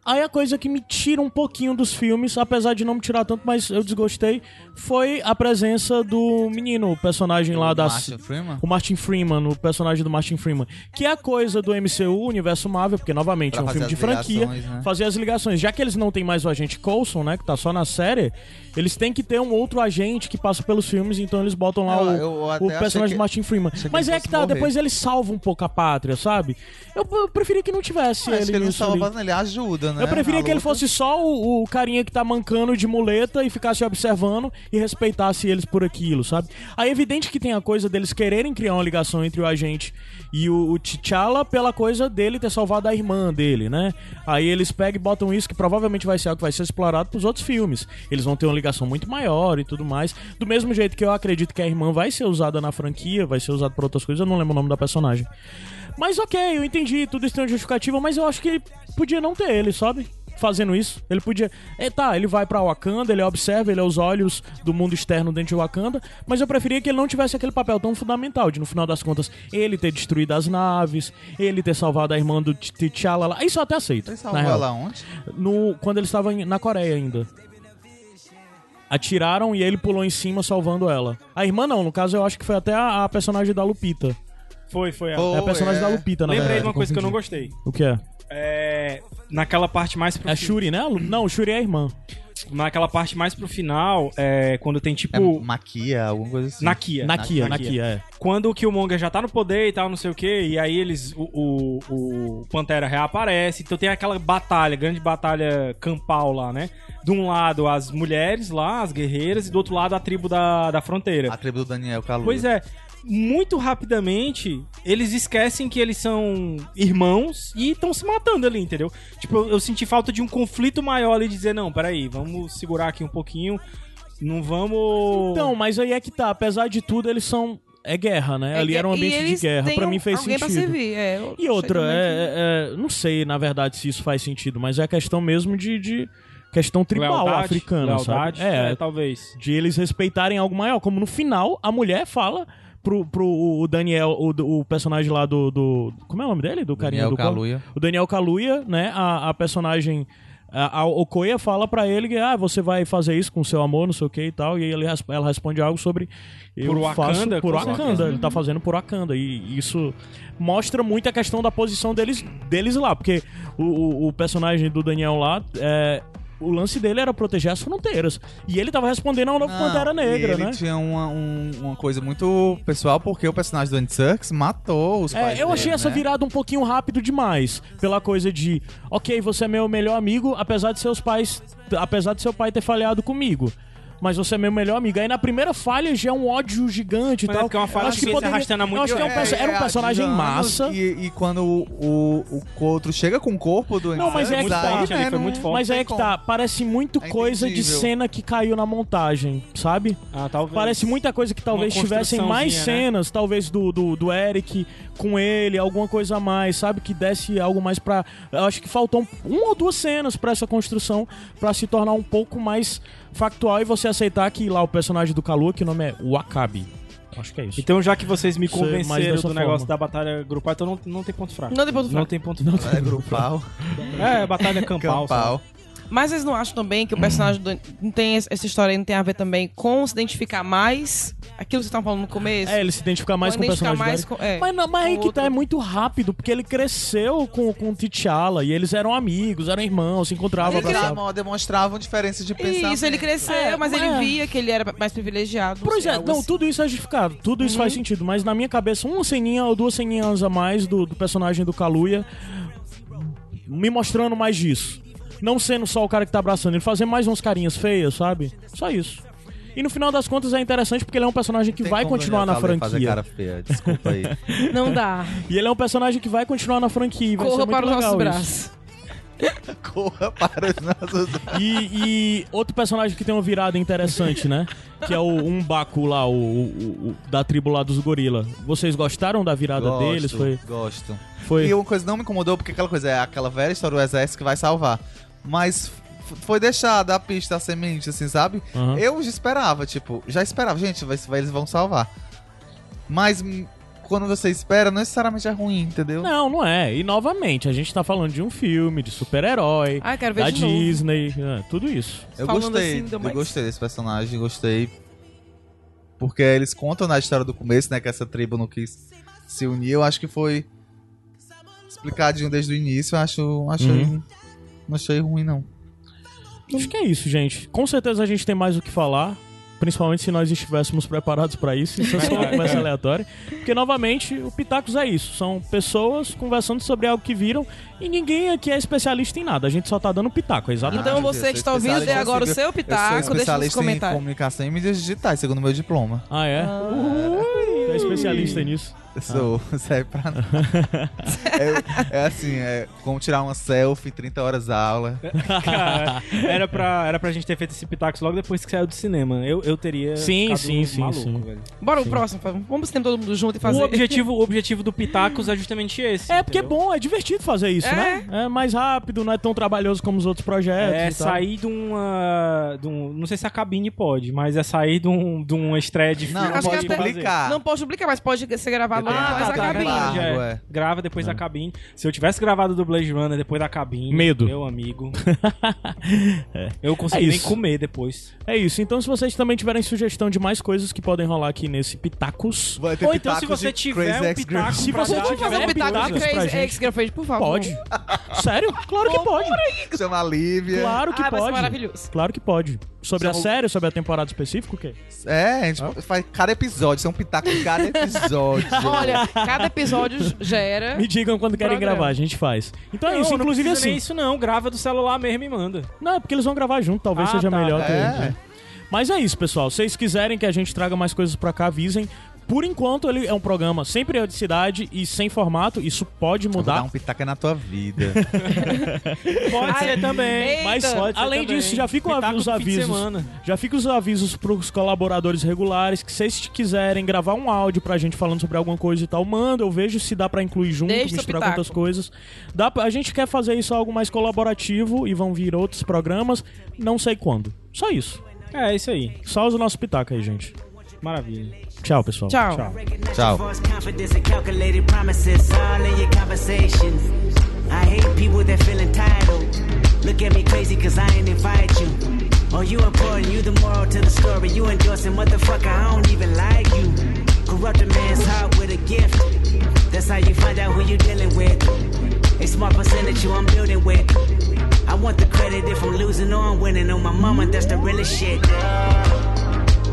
Speaker 3: Aí a coisa que me tira um pouquinho dos filmes, apesar de não me tirar tanto, mas eu desgostei, foi a presença do menino, o personagem lá da.
Speaker 6: Martin Freeman?
Speaker 3: O Martin Freeman, o personagem do Martin Freeman. Que é a coisa do MCU, universo Marvel, porque novamente
Speaker 6: Pra
Speaker 3: é um filme de franquia.
Speaker 6: né?
Speaker 3: Fazer as ligações. Já que eles não têm mais o agente Coulson, né? Que tá só na série, eles têm que ter um outro agente que passa pelos filmes, então eles botam lá
Speaker 6: Eu-
Speaker 3: o,
Speaker 6: eu
Speaker 3: o personagem do Martin Freeman. Mas é que tá,
Speaker 6: morrer.
Speaker 3: depois ele salva um pouco a pátria, sabe? Eu, eu preferia que não tivesse
Speaker 6: Acho
Speaker 3: ele
Speaker 6: que ele não salva, ele ajuda, né?
Speaker 3: Eu preferia que ele fosse só o, o carinha que tá mancando de muleta e ficasse observando e respeitasse eles por aquilo, sabe? Aí é evidente que tem a coisa deles quererem criar uma ligação entre o agente e o, o T'Challa pela coisa dele ter salvado a irmã dele, né? Aí eles pegam e botam isso que provavelmente vai ser algo que vai ser explorado pros outros filmes. Eles vão ter uma ligação muito maior e tudo mais. Do mesmo jeito que eu acredito que a irmã vai ser usada na franquia, vai ser usada pra outras coisas, eu não lembro o nome da personagem. Mas ok, eu entendi, tudo isso tem uma justificativa, mas eu acho que podia não ter ele, sabe? Fazendo isso. Ele podia. É, tá, ele vai pra Wakanda, ele observa, ele é os olhos do mundo externo dentro de Wakanda, mas eu preferia que ele não tivesse aquele papel tão fundamental de, no final das contas, ele ter destruído as naves, ele ter salvado a irmã do T'Challa lá. Isso eu até aceito.
Speaker 6: Ele salvou ela onde?
Speaker 3: No, quando ele estava na Coreia ainda. Atiraram e ele pulou em cima salvando ela. A irmã não, no caso eu acho que foi até a, a personagem da Lupita.
Speaker 4: Foi, foi. Ela.
Speaker 3: é a personagem
Speaker 6: é.
Speaker 3: da Lupita, na
Speaker 4: Lembrei
Speaker 3: verdade.
Speaker 4: de uma coisa que eu não gostei.
Speaker 3: O que é?
Speaker 4: É. Naquela parte mais pro
Speaker 3: É a
Speaker 4: fi-
Speaker 3: Shuri, né? Lu- Não, o Shuri é a irmã.
Speaker 4: Naquela parte mais pro final, é, quando tem
Speaker 6: É
Speaker 4: tipo.
Speaker 6: Maquia, alguma coisa assim.
Speaker 4: Nakia.
Speaker 3: Nakia, Nakia, é.
Speaker 4: Quando o Killmonger já tá no poder e tal, não sei o que, e aí eles. O, o, o Pantera reaparece, então tem aquela batalha, grande batalha campal lá, né? De um lado as mulheres lá, as guerreiras, e do outro lado a tribo da, da fronteira.
Speaker 6: A tribo do Daniel Kaluuya.
Speaker 4: Pois é, muito rapidamente eles esquecem que eles são irmãos e estão se matando ali, entendeu? Tipo, eu, eu senti falta de um conflito maior ali de dizer, não, peraí, vamos segurar aqui um pouquinho, não vamos.
Speaker 3: Então, mas aí é que tá. Apesar de tudo, eles são. É guerra, né? Ali era um ambiente de guerra.
Speaker 5: um-
Speaker 3: mim fez sentido.
Speaker 5: pra servir, é.
Speaker 3: E outra,
Speaker 5: que-
Speaker 3: é, é- Não sei, na verdade, se isso faz sentido, mas é questão mesmo de. de questão tribal
Speaker 4: lealdade,
Speaker 3: africana,
Speaker 4: lealdade,
Speaker 3: sabe?
Speaker 4: é, talvez.
Speaker 3: de eles respeitarem algo maior. Como no final, a mulher fala pro, pro o Daniel, o, o personagem lá do, do. Como é o nome dele? Do carinha
Speaker 6: Daniel
Speaker 3: do?
Speaker 6: Kaluuya.
Speaker 3: O Daniel Kaluuya, né? A, a personagem. A, a Okoye fala pra ele que ah, você vai fazer isso com seu amor, não sei o que e tal. E aí ele, ela responde algo sobre. Eu
Speaker 4: Por
Speaker 3: faço
Speaker 4: Wakanda,
Speaker 3: por
Speaker 4: com
Speaker 3: Wakanda.
Speaker 4: certeza.
Speaker 3: Ele tá fazendo por Wakanda. E isso mostra muito a questão da posição deles, deles lá. Porque o, o, o personagem do Daniel lá. É, o lance dele era proteger as fronteiras. E ele tava respondendo ao novo
Speaker 6: Não,
Speaker 3: Pantera Negra,
Speaker 6: e ele
Speaker 3: né?
Speaker 6: tinha uma, um- uma coisa muito pessoal, porque o personagem do Andy Serkis matou os pais
Speaker 3: É, eu achei
Speaker 6: dele,
Speaker 3: essa
Speaker 6: né?
Speaker 3: virada um pouquinho rápido demais. Pela coisa de, ok, você é meu melhor amigo, apesar de seus pais. Apesar de seu pai ter falhado comigo. Mas você é meu melhor amigo. Aí na primeira falha já é um ódio gigante e
Speaker 4: Mas é
Speaker 3: tal.
Speaker 4: porque é uma falha
Speaker 3: acho que
Speaker 4: que se
Speaker 3: poderia-
Speaker 4: arrastando muito
Speaker 3: eu acho que é um perso- era um
Speaker 6: há
Speaker 3: personagem massa.
Speaker 6: E, e quando o, o, o outro chega com o corpo do
Speaker 3: Não, mas é que tá.
Speaker 4: forte
Speaker 6: né,
Speaker 4: muito forte.
Speaker 3: Mas é que tá, parece muito
Speaker 6: É
Speaker 3: coisa de cena que caiu na montagem, sabe?
Speaker 4: Ah, talvez.
Speaker 3: Parece muita coisa que talvez tivessem mais
Speaker 4: né?
Speaker 3: cenas, talvez do, do, do Eric com ele, alguma coisa a mais, sabe? Que desse algo mais pra. Eu acho que faltou um, uma ou duas cenas pra essa construção, pra se tornar um pouco mais factual e você aceitar que lá o personagem do Kalu, que o nome é Wakabi. Acho que é isso.
Speaker 4: Então, já que vocês me convenceram do negócio
Speaker 3: forma.
Speaker 4: da batalha grupal, então não, não tem ponto fraco.
Speaker 5: Não tem ponto
Speaker 4: Não
Speaker 5: fraco.
Speaker 4: tem ponto fraco.
Speaker 6: É grupal.
Speaker 4: É, batalha campal.
Speaker 6: Campal.
Speaker 5: Mas vocês não acham também que o personagem do, não tem essa história aí não tem a ver também com se identificar mais aquilo que vocês estavam falando no começo?
Speaker 3: É, ele se identificar mais com o
Speaker 5: identificar
Speaker 3: personagem
Speaker 5: mais
Speaker 3: dele.
Speaker 5: com- é,
Speaker 3: mas não, mas aí
Speaker 5: com
Speaker 3: que tá,
Speaker 5: outro.
Speaker 3: é muito rápido, porque ele cresceu com, com o T'Challa e eles eram amigos, eram irmãos, se encontravam,
Speaker 6: Eles
Speaker 3: abraçavam.
Speaker 6: demonstravam- demonstravam diferenças de pensamento.
Speaker 5: Isso, ele cresceu,
Speaker 3: É,
Speaker 5: mas
Speaker 3: mas-
Speaker 5: ele via que ele era mais privilegiado.
Speaker 3: Pois é, não,
Speaker 5: assim.
Speaker 3: tudo isso é justificado, tudo isso
Speaker 5: Uhum.
Speaker 3: faz sentido, mas na minha cabeça, uma ceninha ou duas ceninhas a mais do, do personagem do Kaluuya me mostrando mais disso. Não sendo só o cara que tá abraçando, ele fazer mais umas carinhas feias, sabe? Só isso. E no final das contas é interessante porque ele é um personagem que
Speaker 6: Tem
Speaker 3: vai continuar na franquia.
Speaker 6: cara feia, desculpa aí.
Speaker 5: Não dá.
Speaker 3: E ele é um personagem que vai continuar na franquia. Vai
Speaker 5: Corra para os nossos braços.
Speaker 6: Corra para os nossos...
Speaker 3: E, e outro personagem que tem uma virada interessante, né? Que é o Umbaku lá, o, o- o- da tribo lá dos gorila. Vocês gostaram da virada
Speaker 6: Gosto,
Speaker 3: deles? Foi,
Speaker 6: Gosto.
Speaker 3: foi...
Speaker 6: E uma coisa não me incomodou, porque aquela coisa é aquela velha história do exército que vai salvar. Mas foi deixada a pista, a semente, assim, sabe?
Speaker 3: Aham.
Speaker 6: Eu já esperava, tipo, já esperava, gente, vai, vai- eles vão salvar. Mas quando você espera, não necessariamente é ruim, entendeu?
Speaker 3: Não, não é. E novamente, a gente tá falando de um filme, de super-herói,
Speaker 5: Ah, quero ver
Speaker 3: da. Disney, é, tudo isso.
Speaker 6: Eu
Speaker 5: Falando
Speaker 6: gostei,
Speaker 5: assim,
Speaker 6: eu
Speaker 5: mais-
Speaker 6: gostei desse personagem, gostei. Porque eles contam na história do começo, né, que essa tribo não quis se unir. Eu acho que foi explicadinho desde o início. Eu acho, achei,
Speaker 3: Uhum.
Speaker 6: Não achei ruim, não.
Speaker 3: Acho que é isso, gente. Com certeza a gente tem mais o que falar. Principalmente se nós estivéssemos preparados pra isso. Isso é só uma conversa aleatória. Porque, novamente, o Pitacos é isso. São pessoas conversando sobre algo que viram. E ninguém aqui é especialista em nada. A gente só tá dando pitaco, exatamente.
Speaker 5: Então
Speaker 6: Ah,
Speaker 5: você que está ouvindo, dê agora o
Speaker 6: em-
Speaker 5: seu
Speaker 6: Eu
Speaker 5: pitaco, deixa nos
Speaker 6: especialista em
Speaker 5: comentários.
Speaker 6: comunicação e mídias digitais, segundo meu diploma.
Speaker 3: Ah, é? Tu é especialista nisso.
Speaker 6: Sou, serve pra nada. é, é assim, é como tirar uma selfie, 30 horas de aula.
Speaker 4: Cara, era pra, era pra gente ter feito esse Pitacos logo depois que saiu do cinema. Eu, eu teria.
Speaker 3: Sim,
Speaker 4: ficado
Speaker 3: sim, sim,
Speaker 4: maluco,
Speaker 3: sim.
Speaker 4: velho.
Speaker 5: Bora o próximo, vamos ter todo mundo junto e fazer.
Speaker 4: O objetivo, o objetivo do Pitacos é justamente esse.
Speaker 3: É, porque é
Speaker 4: entendeu?
Speaker 3: bom, é divertido fazer isso,
Speaker 5: É.
Speaker 3: né? É mais rápido, não é tão trabalhoso como os outros projetos.
Speaker 4: É
Speaker 3: e tal.
Speaker 4: sair de uma. De um, não sei se a cabine pode, mas é sair de, um, de uma estreia de
Speaker 6: Não,
Speaker 4: filme.
Speaker 5: acho que
Speaker 6: pode
Speaker 5: até-
Speaker 6: publicar.
Speaker 5: Não pode publicar, mas pode ser gravado Depois
Speaker 4: Ah,
Speaker 5: da
Speaker 4: tá,
Speaker 5: cabine.
Speaker 6: Embargo,
Speaker 4: é.
Speaker 6: é.
Speaker 4: Grava depois da cabine. Se eu tivesse gravado do Blade Runner depois da cabine,
Speaker 3: Medo.
Speaker 4: meu amigo, eu consegui
Speaker 3: É
Speaker 4: nem comer depois.
Speaker 3: É isso. Então, se vocês também tiverem sugestão de mais coisas que podem rolar aqui nesse Pitacos,
Speaker 6: Vai ter
Speaker 4: Ou então, se
Speaker 6: pitacos
Speaker 4: você
Speaker 6: de
Speaker 4: tiver um pitaco
Speaker 3: Se você tiver
Speaker 5: fazer um
Speaker 3: É,
Speaker 5: pitaco de
Speaker 3: pitacos
Speaker 5: Crazy. Ex-Girlfriend, por favor.
Speaker 3: pode. Sério? Claro que pode.
Speaker 6: Chama a Lívia.
Speaker 3: Claro que
Speaker 5: Ah, vai ser
Speaker 3: pode.
Speaker 5: maravilhoso.
Speaker 3: Claro que pode. Sobre a série, sobre a temporada específica, o quê?
Speaker 6: É, a gente faz cada episódio, isso é um pitaco em cada episódio.
Speaker 5: Olha, cada episódio gera.
Speaker 3: Me digam quando querem
Speaker 5: Programa.
Speaker 3: gravar, a gente faz. Então é
Speaker 4: Não,
Speaker 3: isso,
Speaker 4: não
Speaker 3: inclusive assim.
Speaker 4: nem isso não, grava do celular mesmo e manda.
Speaker 3: Não, é porque eles vão gravar junto, talvez
Speaker 4: Ah,
Speaker 3: seja
Speaker 4: tá.
Speaker 3: melhor. que-
Speaker 6: É.
Speaker 3: né? Mas é isso, pessoal. Se vocês quiserem que a gente traga mais coisas pra cá, avisem. Por enquanto, ele é um programa sem periodicidade e sem formato. Isso pode
Speaker 6: Vou dar
Speaker 3: mudar.
Speaker 6: um pitaco na tua vida.
Speaker 4: Pode ser também.
Speaker 5: eita.
Speaker 3: Mas,
Speaker 4: Pode ser
Speaker 3: além
Speaker 4: também.
Speaker 3: disso, já ficam os avisos. Já ficam os avisos pros colaboradores regulares que se vocês quiserem gravar um áudio pra gente falando sobre alguma coisa e tal, manda, eu vejo se dá pra incluir junto,
Speaker 5: Deixa
Speaker 3: misturar com outras coisas. Dá pra- a gente quer fazer isso algo mais colaborativo e vão vir outros programas, não sei quando. Só isso.
Speaker 4: É, isso aí.
Speaker 3: Só usa o nosso pitaco aí, gente.
Speaker 4: Maravilha.
Speaker 3: Tchau, pessoal.
Speaker 5: Tchau.
Speaker 6: Tchau.
Speaker 1: False confidence and calculated promises all in your conversation. I hate people that feel entitled. Look at me crazy cause I ain't invite you. Oh, you important, you the moral to the story. You endorsing, motherfucker, I don't even like you. Corrupt a man's heart with a gift. That's how you find out who you dealing with. A smart percentage you I'm building with. I want the credit if I'm losing or I'm winning. On my mama, that's the realest shit.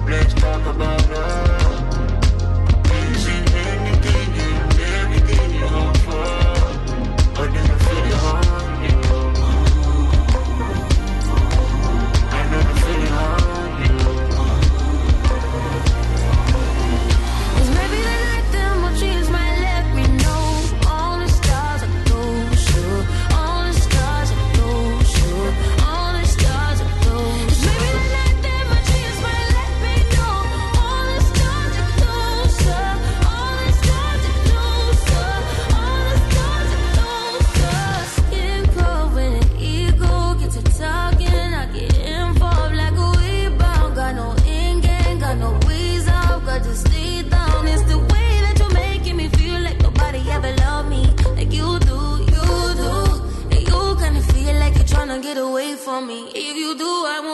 Speaker 2: Let's talk about love.
Speaker 7: Get away
Speaker 2: for me. If you do, I.